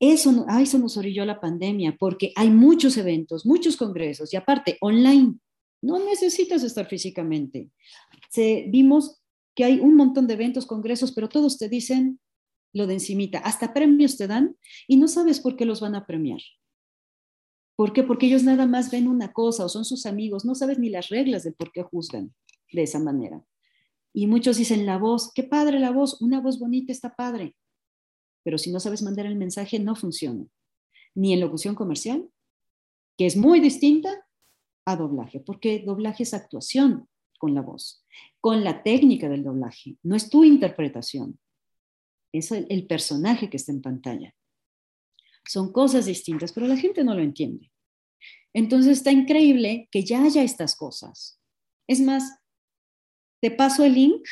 Speaker 2: eso, a eso nos orilló la pandemia, porque hay muchos eventos, muchos congresos, y aparte, online. No necesitas estar físicamente. Se, vimos que hay un montón de eventos, congresos, pero todos te dicen lo de encimita, hasta premios te dan y no sabes por qué los van a premiar. ¿Por qué? Porque ellos nada más ven una cosa o son sus amigos, no sabes ni las reglas de por qué juzgan de esa manera. Y muchos dicen la voz, qué padre la voz, una voz bonita está padre, pero si no sabes mandar el mensaje no funciona. Ni en locución comercial, que es muy distinta a doblaje, porque doblaje es actuación con la voz con la técnica del doblaje. No es tu interpretación, es el, personaje que está en pantalla. Son cosas distintas, pero la gente no lo entiende. Entonces está increíble que ya haya estas cosas. Es más, te paso el link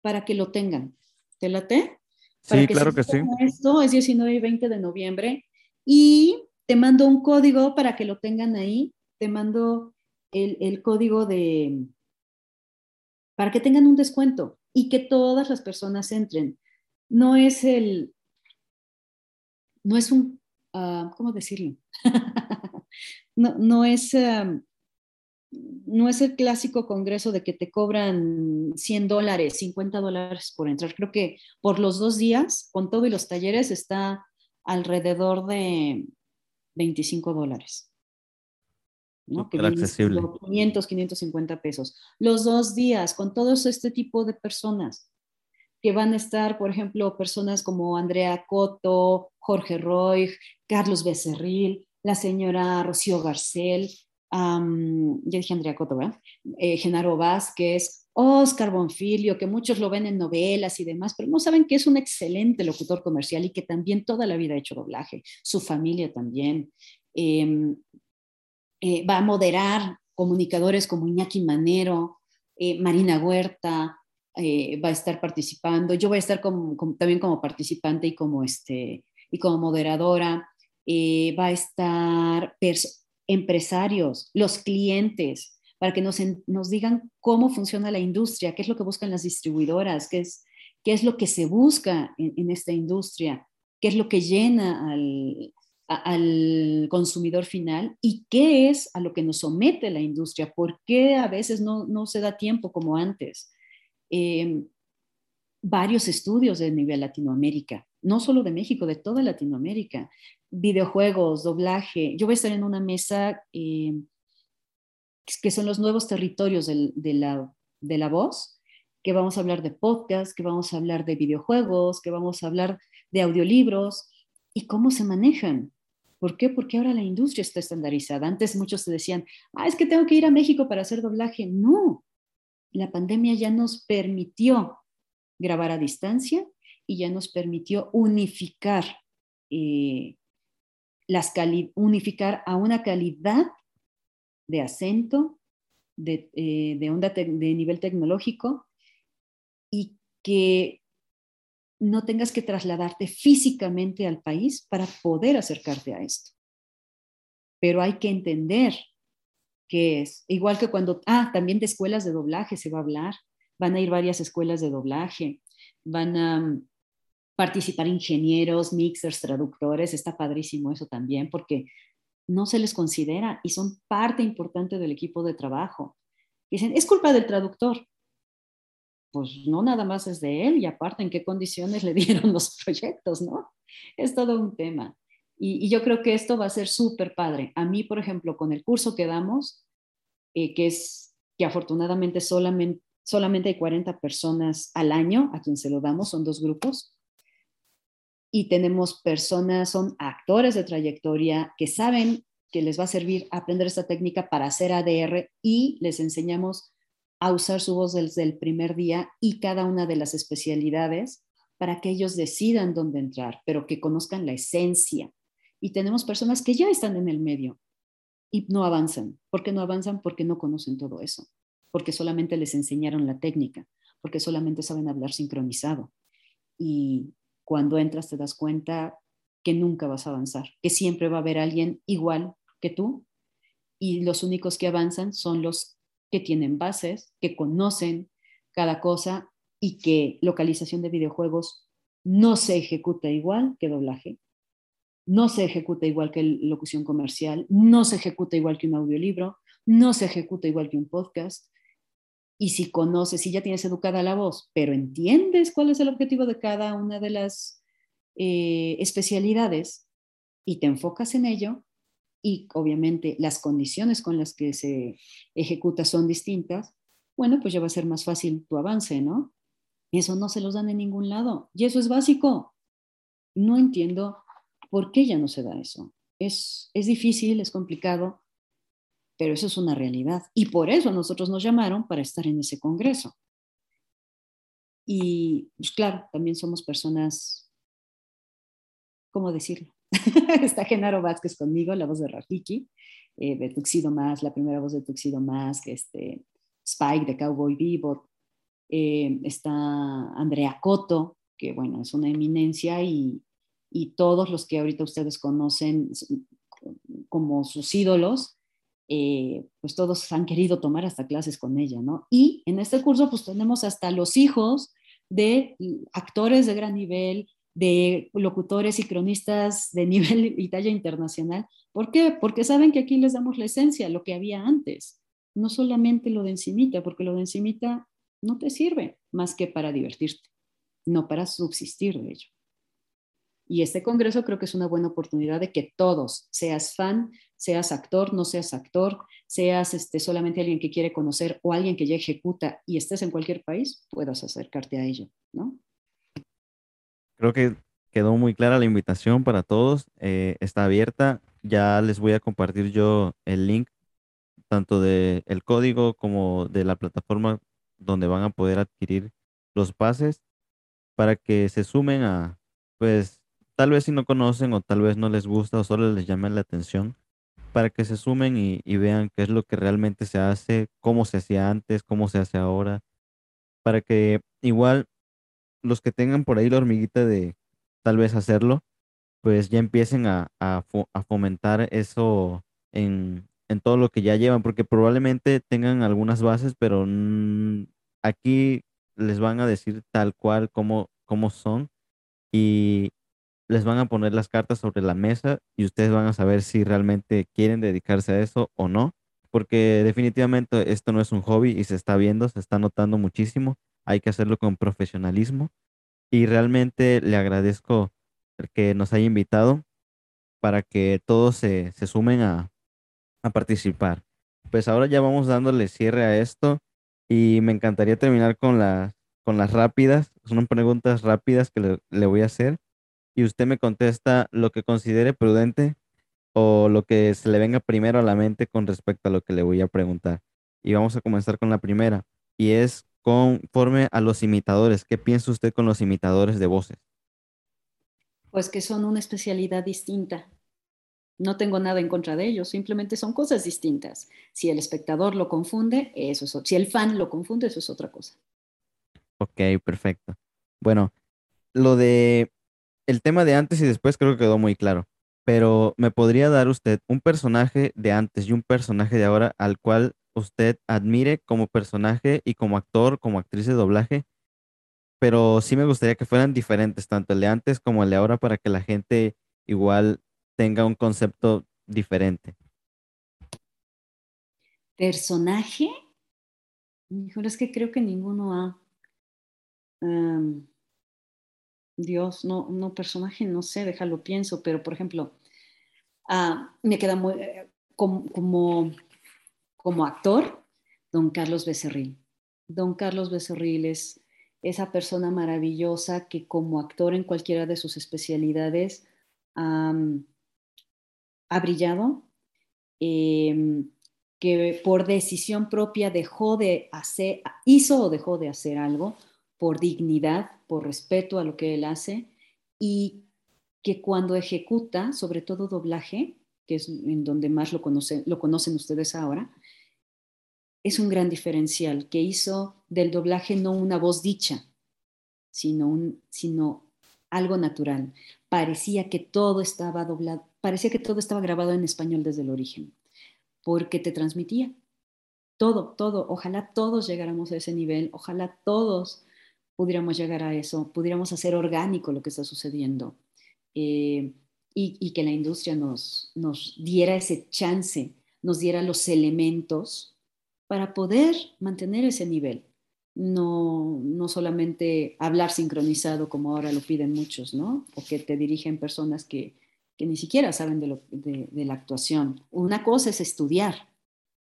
Speaker 2: para que lo tengan. ¿Te late?
Speaker 1: sí, claro que sí.
Speaker 2: Esto es 19 y 20 de noviembre y te mando un código para que lo tengan ahí. Te mando el, código de, para que tengan un descuento y que todas las personas entren. No es el, no es un, ah, ¿cómo decirlo? no, no, es, no es el clásico congreso de que te cobran 100 dólares, 50 dólares por entrar. Creo que por los dos días, con todo y los talleres, está alrededor de 25 dólares. ¿no?
Speaker 1: Que accesible.
Speaker 2: 500, 550 pesos. Los dos días con todos este tipo de personas que van a estar, por ejemplo, personas como Andrea Coto, Jorge Roy, Carlos Becerril, la señora Rocío Garcel, ya dije Andrea Coto, ¿verdad? Eh, Genaro Vázquez, Oscar Bonfilio, que muchos lo ven en novelas y demás, pero no saben que es un excelente locutor comercial y que también toda la vida ha hecho doblaje, su familia también. Em, eh, va a moderar comunicadores como Iñaki Manero, eh, Marina Huerta, eh, va a estar participando. Yo voy a estar también como participante y como, este, y como moderadora. va a estar empresarios, los clientes, para que nos, nos digan cómo funciona la industria, qué es lo que buscan las distribuidoras, qué es, qué es lo que se busca en, esta industria, qué es lo que llena al, al consumidor final y qué es a lo que nos somete la industria, por qué a veces no, no se da tiempo como antes. Eh, varios estudios de nivel Latinoamérica, no solo de México, de toda Latinoamérica, videojuegos, doblaje. Yo voy a estar en una mesa eh, que son los nuevos territorios de, la, de la voz, que vamos a hablar de podcast, que vamos a hablar de videojuegos, que vamos a hablar de audiolibros y cómo se manejan. ¿Por qué? Porque ahora la industria está estandarizada. Antes muchos te decían, ah, es que tengo que ir a México para hacer doblaje. No, la pandemia ya nos permitió grabar a distancia y ya nos permitió unificar, eh, las unificar a una calidad de acento, de, eh, de onda de nivel tecnológico y que no tengas que trasladarte físicamente al país para poder acercarte a esto. Pero hay que entender que es, igual que cuando, ah, también de escuelas de doblaje se va a hablar, van a ir varias escuelas de doblaje, van a mm, participar ingenieros, mixers, traductores, está padrísimo eso también, porque no se les considera y son parte importante del equipo de trabajo. Dicen, es culpa del traductor. Pues no nada más es de él y aparte en qué condiciones le dieron los proyectos, ¿no? Es todo un tema. Y, yo creo que esto va a ser súper padre. A mí, por ejemplo, con el curso que damos, eh, que es que afortunadamente solamente solamente hay 40 personas al año a quien se lo damos, son dos grupos. Y tenemos personas, son actores de trayectoria que saben que les va a servir aprender esta técnica para hacer ADR y les enseñamos a usar su voz desde el primer día y cada una de las especialidades para que ellos decidan dónde entrar, pero que conozcan la esencia. Y tenemos personas que ya están en el medio y no avanzan. ¿Por qué no avanzan? Porque no conocen todo eso porque solamente les enseñaron la técnica, porque solamente saben hablar sincronizado. Y cuando entras te das cuenta que nunca vas a avanzar, que siempre va a haber alguien igual que tú y los únicos que avanzan son los que tienen bases, que conocen cada cosa y que localización de videojuegos no se ejecuta igual que doblaje, no se ejecuta igual que locución comercial, no se ejecuta igual que un audiolibro, no se ejecuta igual que un podcast, y si conoces, si ya tienes educada la voz, pero entiendes cuál es el objetivo de cada una de las eh, especialidades y te enfocas en ello, y obviamente las condiciones con las que se ejecuta son distintas, bueno, pues ya va a ser más fácil tu avance, ¿no? Eso no se los dan en ningún lado. Y eso es básico. No entiendo por qué ya no se da eso. Es, es difícil, es complicado, pero eso es una realidad. Y por eso nosotros nos llamaron para estar en ese congreso. Y pues claro, también somos personas, ¿cómo decirlo? Está Genaro Vázquez conmigo, la voz de Rafiki, eh, de Tuxido Más, la primera voz de Tuxido Más, este, Spike de Cowboy Vivo. Eh, está Andrea Coto, que bueno, es una eminencia y, y todos los que ahorita ustedes conocen como sus ídolos, eh, pues todos han querido tomar hasta clases con ella, ¿no? Y en este curso pues tenemos hasta los hijos de actores de gran nivel, de locutores y cronistas de nivel y talla internacional. ¿Por qué? Porque saben que aquí les damos la esencia, lo que había antes, no solamente lo de encimita, porque lo de encimita no te sirve más que para divertirte, no para subsistir de ello. Y este congreso creo que es una buena oportunidad de que todos, seas fan, seas actor, no seas actor, seas este, solamente alguien que quiere conocer o alguien que ya ejecuta y estés en cualquier país, puedas acercarte a ello, ¿no?
Speaker 1: Creo que quedó muy clara la invitación para todos, eh, está abierta, ya les voy a compartir yo el link tanto del el código como de la plataforma donde van a poder adquirir los pases para que se sumen a, pues, tal vez si no conocen o tal vez no les gusta o solo les llama la atención, para que se sumen y, vean qué es lo que realmente se hace, cómo se hacía antes, cómo se hace ahora, para que igual los que tengan por ahí la hormiguita de tal vez hacerlo, pues ya empiecen a, fomentar eso en, todo lo que ya llevan, porque probablemente tengan algunas bases, pero aquí les van a decir tal cual como, como son y les van a poner las cartas sobre la mesa y ustedes van a saber si realmente quieren dedicarse a eso o no, porque definitivamente esto no es un hobby y se está viendo, se está notando muchísimo, hay que hacerlo con profesionalismo y realmente le agradezco que nos haya invitado para que todos se, se sumen a, a participar. Pues ahora ya vamos dándole cierre a esto y me encantaría terminar con las, con las rápidas. Son preguntas rápidas que le, le voy a hacer y usted me contesta lo que considere prudente o lo que se le venga primero a la mente con respecto a lo que le voy a preguntar. Y vamos a comenzar con la primera y es conforme a los imitadores. ¿Qué piensa usted con los imitadores de voces?
Speaker 2: Pues que son una especialidad distinta. No tengo nada en contra de ellos, simplemente son cosas distintas. Si el espectador lo confunde, eso es, si el fan lo confunde, eso es otra cosa.
Speaker 1: Ok, perfecto. Bueno, lo de el tema de antes y después creo que quedó muy claro, pero ¿me podría dar usted un personaje de antes y un personaje de ahora al cual usted admire como personaje y como actor, como actriz de doblaje? Pero sí me gustaría que fueran diferentes, tanto el de antes como el de ahora, para que la gente igual tenga un concepto diferente.
Speaker 2: ¿Personaje? Híjole, es que creo que ninguno ha. em, Dios, no, no, personaje, no sé, déjalo pienso, pero por ejemplo, ah, me queda muy. eh, como, como, actor, don Carlos Becerril. Don Carlos Becerril es esa persona maravillosa que como actor en cualquiera de sus especialidades ha brillado, eh, que por decisión propia dejó de hacer, hizo o dejó de hacer algo por dignidad, por respeto a lo que él hace y que cuando ejecuta, sobre todo doblaje, que es en donde más lo conocen, lo conocen ustedes ahora, es un gran diferencial, que hizo del doblaje no una voz dicha, sino, sino algo natural. Parecía que todo estaba doblado, parecía que todo estaba grabado en español desde el origen, porque te transmitía todo, todo. Ojalá todos llegáramos a ese nivel, ojalá todos pudiéramos llegar a eso, pudiéramos hacer orgánico lo que está sucediendo eh, y, y, que la industria nos, nos diera ese chance, nos diera los elementos para poder mantener ese nivel. No, no solamente hablar sincronizado como ahora lo piden muchos, ¿no? O que te dirigen personas que, que ni siquiera saben de, lo, de, de la actuación. Una cosa es estudiar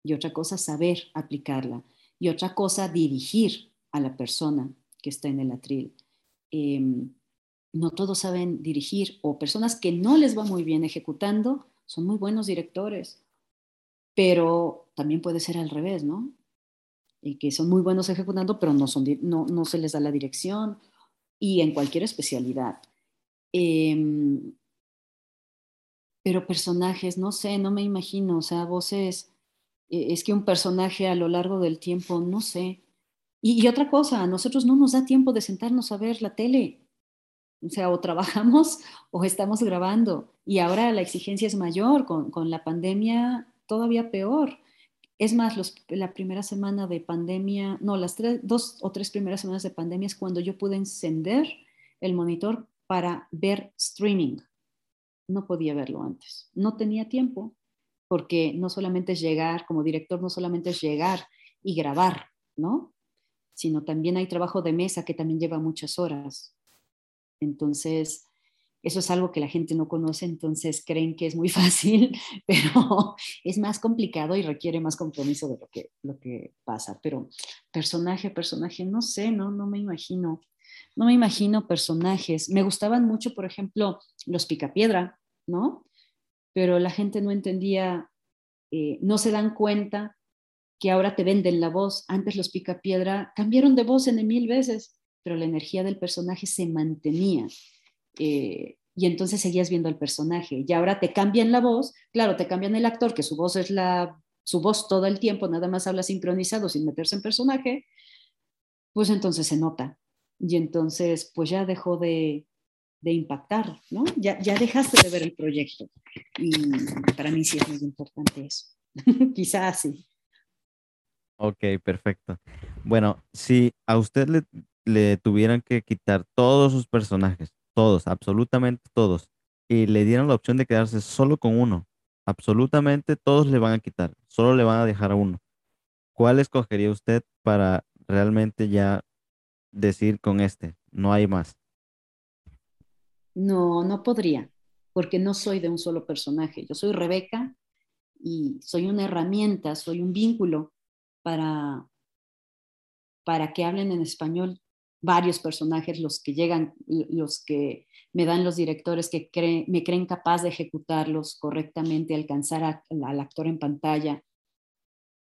Speaker 2: y otra cosa saber aplicarla y otra cosa dirigir a la persona que está en el atril. Eh, no todos saben dirigir o personas que no les va muy bien ejecutando son muy buenos directores, pero también puede ser al revés, ¿no? Y que son muy buenos ejecutando, pero no, son, no, no se les da la dirección y en cualquier especialidad. Eh, pero personajes, no sé, no me imagino, o sea, voces, eh, es que un personaje a lo largo del tiempo, no sé, y, otra cosa, a nosotros no nos da tiempo de sentarnos a ver la tele. O sea, o trabajamos o estamos grabando. Y ahora la exigencia es mayor, con, con la pandemia todavía peor. Es más, los, la primera semana de pandemia, no, las tres, dos o tres primeras semanas de pandemia es cuando yo pude encender el monitor para ver streaming. No podía verlo antes. No tenía tiempo, porque no solamente es llegar, como director, no solamente es llegar y grabar, ¿no? Sino también hay trabajo de mesa que también lleva muchas horas. Entonces, eso es algo que la gente no conoce, entonces creen que es muy fácil, pero es más complicado y requiere más compromiso de lo que, lo que pasa. Pero personaje, personaje, no sé, no, no me imagino. No me imagino personajes. Me gustaban mucho, por ejemplo, los Picapiedra, ¿no? Pero la gente no entendía, eh, no se dan cuenta que ahora te venden la voz. Antes los Picapiedra cambiaron de voz en mil veces, pero la energía del personaje se mantenía. Eh, y entonces seguías viendo al personaje. Y ahora te cambian la voz, claro, te cambian el actor, que su voz es la, su voz todo el tiempo, nada más habla sincronizado sin meterse en personaje, pues entonces se nota. Y entonces, pues ya dejó de, de impactar, ¿no? Ya, ya dejaste de ver el proyecto. Y para mí sí es muy importante eso. Quizás sí.
Speaker 1: Ok, perfecto. Bueno, si a usted le, le tuvieran que quitar todos sus personajes, todos, absolutamente todos, y le dieran la opción de quedarse solo con uno, absolutamente todos le van a quitar, solo le van a dejar a uno. ¿Cuál escogería usted para realmente ya decir con este, no hay más?
Speaker 2: No, no podría, porque no soy de un solo personaje. Yo soy Rebeca y soy una herramienta, soy un vínculo para, para que hablen en español varios personajes, los que llegan, los que me dan los directores que me creen capaz de ejecutarlos correctamente, alcanzar al actor en pantalla.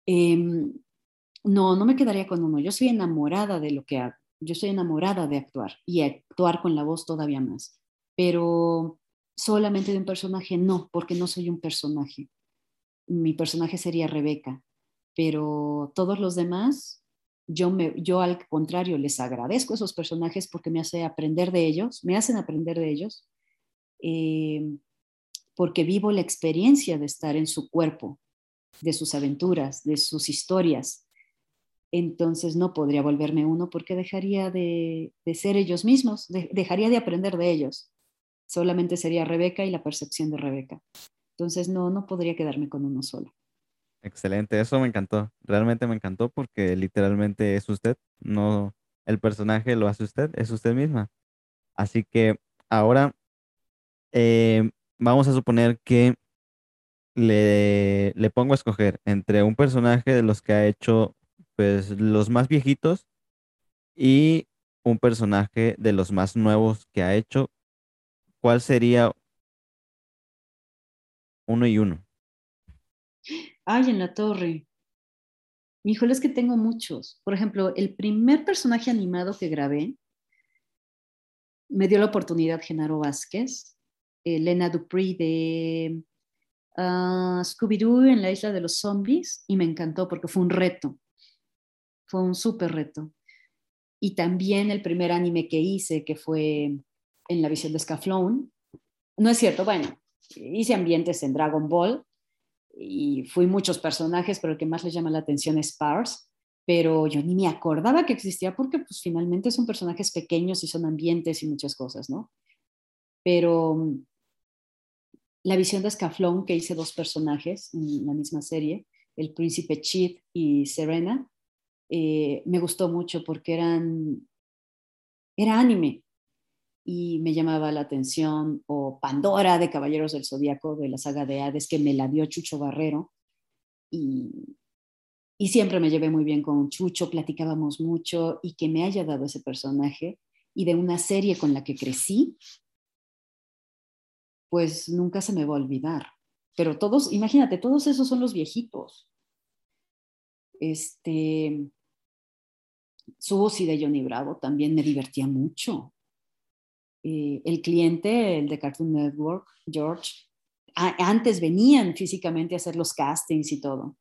Speaker 2: Em, no, no me quedaría con uno. Yo soy enamorada de lo que hago. Yo soy enamorada de actuar y actuar con la voz todavía más. Pero solamente de un personaje, no, porque no soy un personaje. Mi personaje sería Rebeca pero todos los demás, yo, al contrario les agradezco a esos personajes porque me hace aprender de ellos, me hacen aprender de ellos, eh, porque vivo la experiencia de estar en su cuerpo, de sus aventuras, de sus historias. Entonces no podría volverme uno porque dejaría de, ser ellos mismos, dejaría de aprender de ellos. Solamente sería Rebeca y la percepción de Rebeca. Entonces no, no podría quedarme con uno solo.
Speaker 1: Excelente, eso me encantó. Realmente me encantó porque literalmente es usted, no el personaje lo hace usted, es usted misma. Así que ahora eh, vamos a suponer que le, le pongo a escoger entre un personaje de los que ha hecho, pues los más viejitos y un personaje de los más nuevos que ha hecho. ¿Cuál sería uno y uno?
Speaker 2: Ay, en la torre. Híjole, es que tengo muchos. Por ejemplo, el primer personaje animado que grabé me dio la oportunidad Genaro Vázquez, Elena Dupree de ah, Scooby-Doo en la isla de los zombies y me encantó porque fue un reto. Fue un súper reto. Y también el primer anime que hice, que fue en la visión de Scaflón. No es cierto, bueno, hice ambientes en Dragon Ball, y fui muchos personajes, pero el que más le llama la atención es Pars, pero yo ni me acordaba que existía porque pues finalmente son personajes pequeños y son ambientes y muchas cosas, ¿no? Pero mm, la visión de Scaflón, que hice dos personajes en la misma serie, el príncipe Chid y Serena, eh, me gustó mucho porque eran, era anime, y me llamaba la atención, o Pandora de Caballeros del Zodíaco, de la saga de Hades, que me la dio Chucho Barrero, y, y siempre me llevé muy bien con Chucho, platicábamos mucho, y que me haya dado ese personaje, y de una serie con la que crecí, pues nunca se me va a olvidar. Pero todos, imagínate, todos esos son los viejitos. Este, Susi de Johnny Bravo también me divertía mucho. Eh, el cliente, el de Cartoon Network, George, antes venían físicamente a hacer los castings y todo.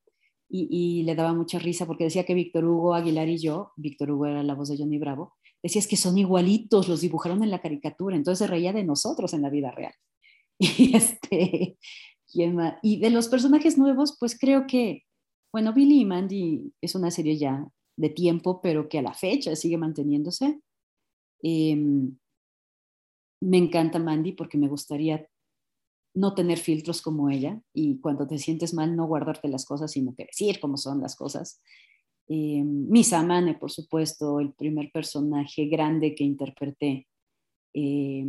Speaker 2: Y, le daba mucha risa porque decía que Víctor Hugo Aguilar y yo, Víctor Hugo era la voz de Johnny Bravo, decías que son igualitos, los dibujaron en la caricatura, entonces se reía de nosotros en la vida real. Y, este, y de los personajes nuevos, pues creo que, bueno, Billy y Mandy es una serie ya de tiempo, pero que a la fecha sigue manteniéndose. Eh, me encanta Mandy porque me gustaría no tener filtros como ella y cuando te sientes mal no guardarte las cosas, sino que decir cómo son las cosas. Eh, Misa Mane, por supuesto, el primer personaje grande que interpreté eh,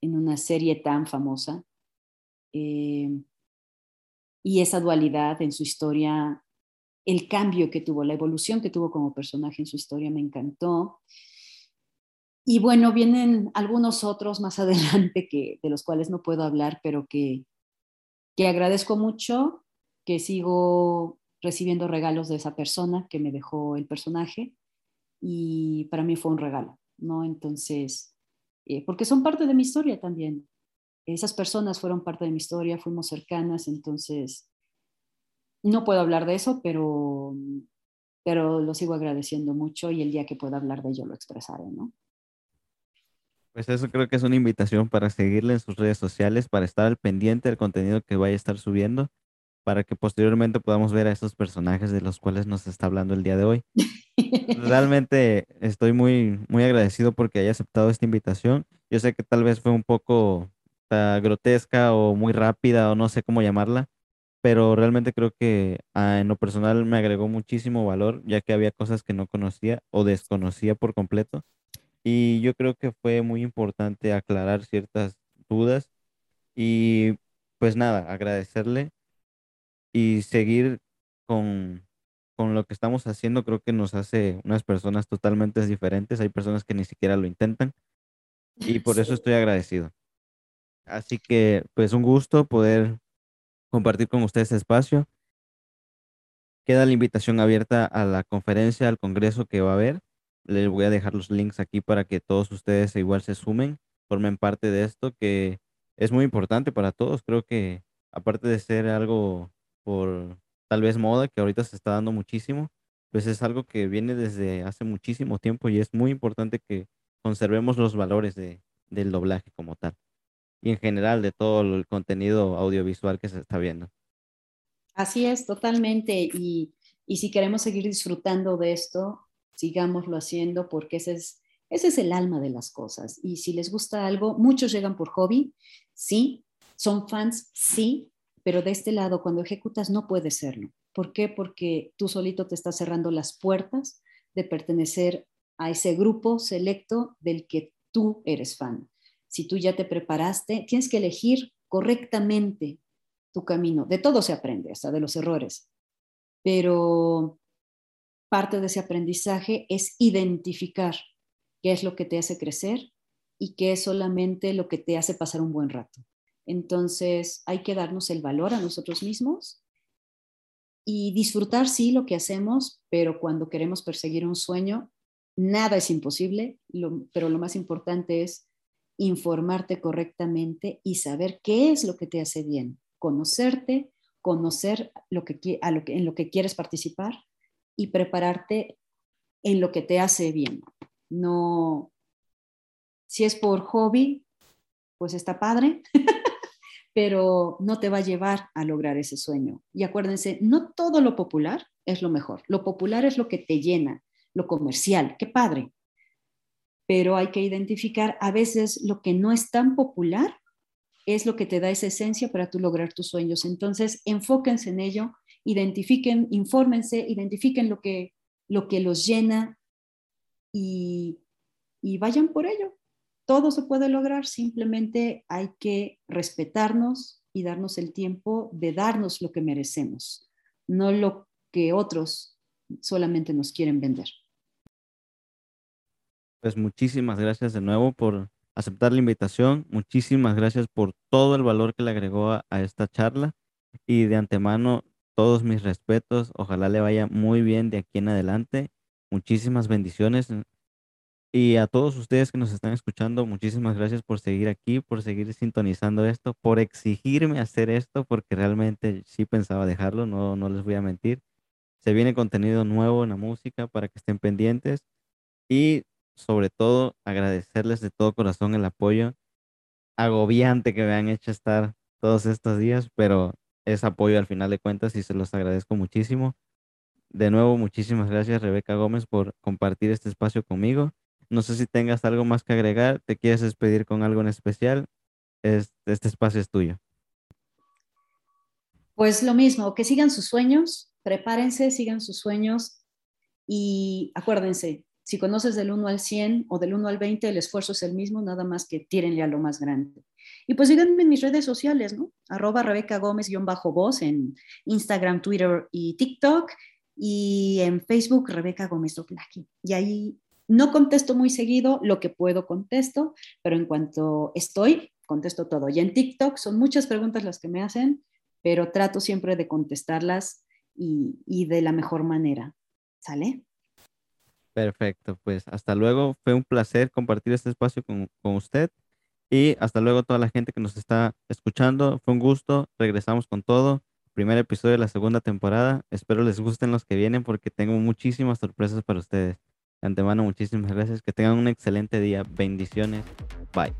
Speaker 2: en una serie tan famosa. Eh, y esa dualidad en su historia, el cambio que tuvo, la evolución que tuvo como personaje en su historia me encantó. Y bueno, vienen algunos otros más adelante que, de los cuales no puedo hablar, pero que, que agradezco mucho, que sigo recibiendo regalos de esa persona que me dejó el personaje y para mí fue un regalo, ¿no? Entonces, eh, porque son parte de mi historia también. Esas personas fueron parte de mi historia, fuimos cercanas, entonces no puedo hablar de eso, pero, pero lo sigo agradeciendo mucho y el día que pueda hablar de ello lo expresaré, ¿no?
Speaker 1: Pues eso creo que es una invitación para seguirle en sus redes sociales, para estar al pendiente del contenido que vaya a estar subiendo, para que posteriormente podamos ver a esos personajes de los cuales nos está hablando el día de hoy. Realmente estoy muy, muy agradecido porque haya aceptado esta invitación. Yo sé que tal vez fue un poco uh, grotesca o muy rápida o no sé cómo llamarla, pero realmente creo que uh, en lo personal me agregó muchísimo valor, ya que había cosas que no conocía o desconocía por completo. Y yo creo que fue muy importante aclarar ciertas dudas y pues nada, agradecerle y seguir con, con lo que estamos haciendo creo que nos hace unas personas totalmente diferentes. Hay personas que ni siquiera lo intentan y por eso estoy agradecido. Así que pues un gusto poder compartir con ustedes este espacio. Queda la invitación abierta a la conferencia, al congreso que va a haber. Les voy a dejar los links aquí para que todos ustedes igual se sumen, formen parte de esto que es muy importante para todos. Creo que aparte de ser algo por tal vez moda, que ahorita se está dando muchísimo, pues es algo que viene desde hace muchísimo tiempo y es muy importante que conservemos los valores de, del doblaje como tal y en general de todo el contenido audiovisual que se está viendo.
Speaker 2: Así es, totalmente. Y, y si queremos seguir disfrutando de esto, sigámoslo haciendo porque ese es, ese es el alma de las cosas. Y si les gusta algo, muchos llegan por hobby, sí, son fans, sí, pero de este lado, cuando ejecutas, no puede serlo. ¿Por qué? Porque tú solito te estás cerrando las puertas de pertenecer a ese grupo selecto del que tú eres fan. Si tú ya te preparaste, tienes que elegir correctamente tu camino. De todo se aprende, hasta de los errores. Pero parte de ese aprendizaje es identificar qué es lo que te hace crecer y qué es solamente lo que te hace pasar un buen rato. Entonces hay que darnos el valor a nosotros mismos y disfrutar, sí, lo que hacemos, pero cuando queremos perseguir un sueño, nada es imposible, pero lo más importante es informarte correctamente y saber qué es lo que te hace bien, conocerte, conocer lo que, en lo que quieres participar y prepararte en lo que te hace bien. No, si es por hobby, pues está padre, pero no te va a llevar a lograr ese sueño. Y acuérdense, no todo lo popular es lo mejor. Lo popular es lo que te llena, lo comercial, qué padre. Pero hay que identificar a veces lo que no es tan popular es lo que te da esa esencia para tú lograr tus sueños. Entonces, enfóquense en ello, identifiquen, infórmense, identifiquen lo que, lo que los llena y, y vayan por ello. Todo se puede lograr, simplemente hay que respetarnos y darnos el tiempo de darnos lo que merecemos, no lo que otros solamente nos quieren vender.
Speaker 1: Pues muchísimas gracias de nuevo por aceptar la invitación, muchísimas gracias por todo el valor que le agregó a, esta charla. Y de antemano todos mis respetos, ojalá le vaya muy bien de aquí en adelante, muchísimas bendiciones y a todos ustedes que nos están escuchando, muchísimas gracias por seguir aquí, por seguir sintonizando esto, por exigirme hacer esto, porque realmente sí pensaba dejarlo, no, no les voy a mentir. Se viene contenido nuevo en la música para que estén pendientes y sobre todo agradecerles de todo corazón el apoyo agobiante que me han hecho estar todos estos días, pero es apoyo al final de cuentas y se los agradezco muchísimo. De nuevo, muchísimas gracias Rebeca Gómez por compartir este espacio conmigo no sé si tengas algo más que agregar, te quieres despedir con algo en especial. este espacio es tuyo.
Speaker 2: Pues lo mismo, que sigan sus sueños, prepárense, sigan sus sueños y acuérdense, si conoces del 1 al 100 o del 1 al 20, el esfuerzo es el mismo, nada más que tírenle a lo más grande. Y pues síganme en mis redes sociales, ¿no? Arroba Rebeca Gómez-voz en Instagram, Twitter y TikTok y en Facebook Rebeca Gómez Doplaki. Y ahí no contesto muy seguido, lo que puedo contesto, pero en cuanto estoy, contesto todo. Y en TikTok son muchas preguntas las que me hacen, pero trato siempre de contestarlas y, de la mejor manera. ¿Sale?
Speaker 1: Perfecto, pues hasta luego. Fue un placer compartir este espacio con, con usted. Y hasta luego toda la gente que nos está escuchando. Fue un gusto. Regresamos con todo. Primer episodio de la segunda temporada. Espero les gusten los que vienen porque tengo muchísimas sorpresas para ustedes. De antemano, muchísimas gracias. Que tengan un excelente día. Bendiciones. Bye.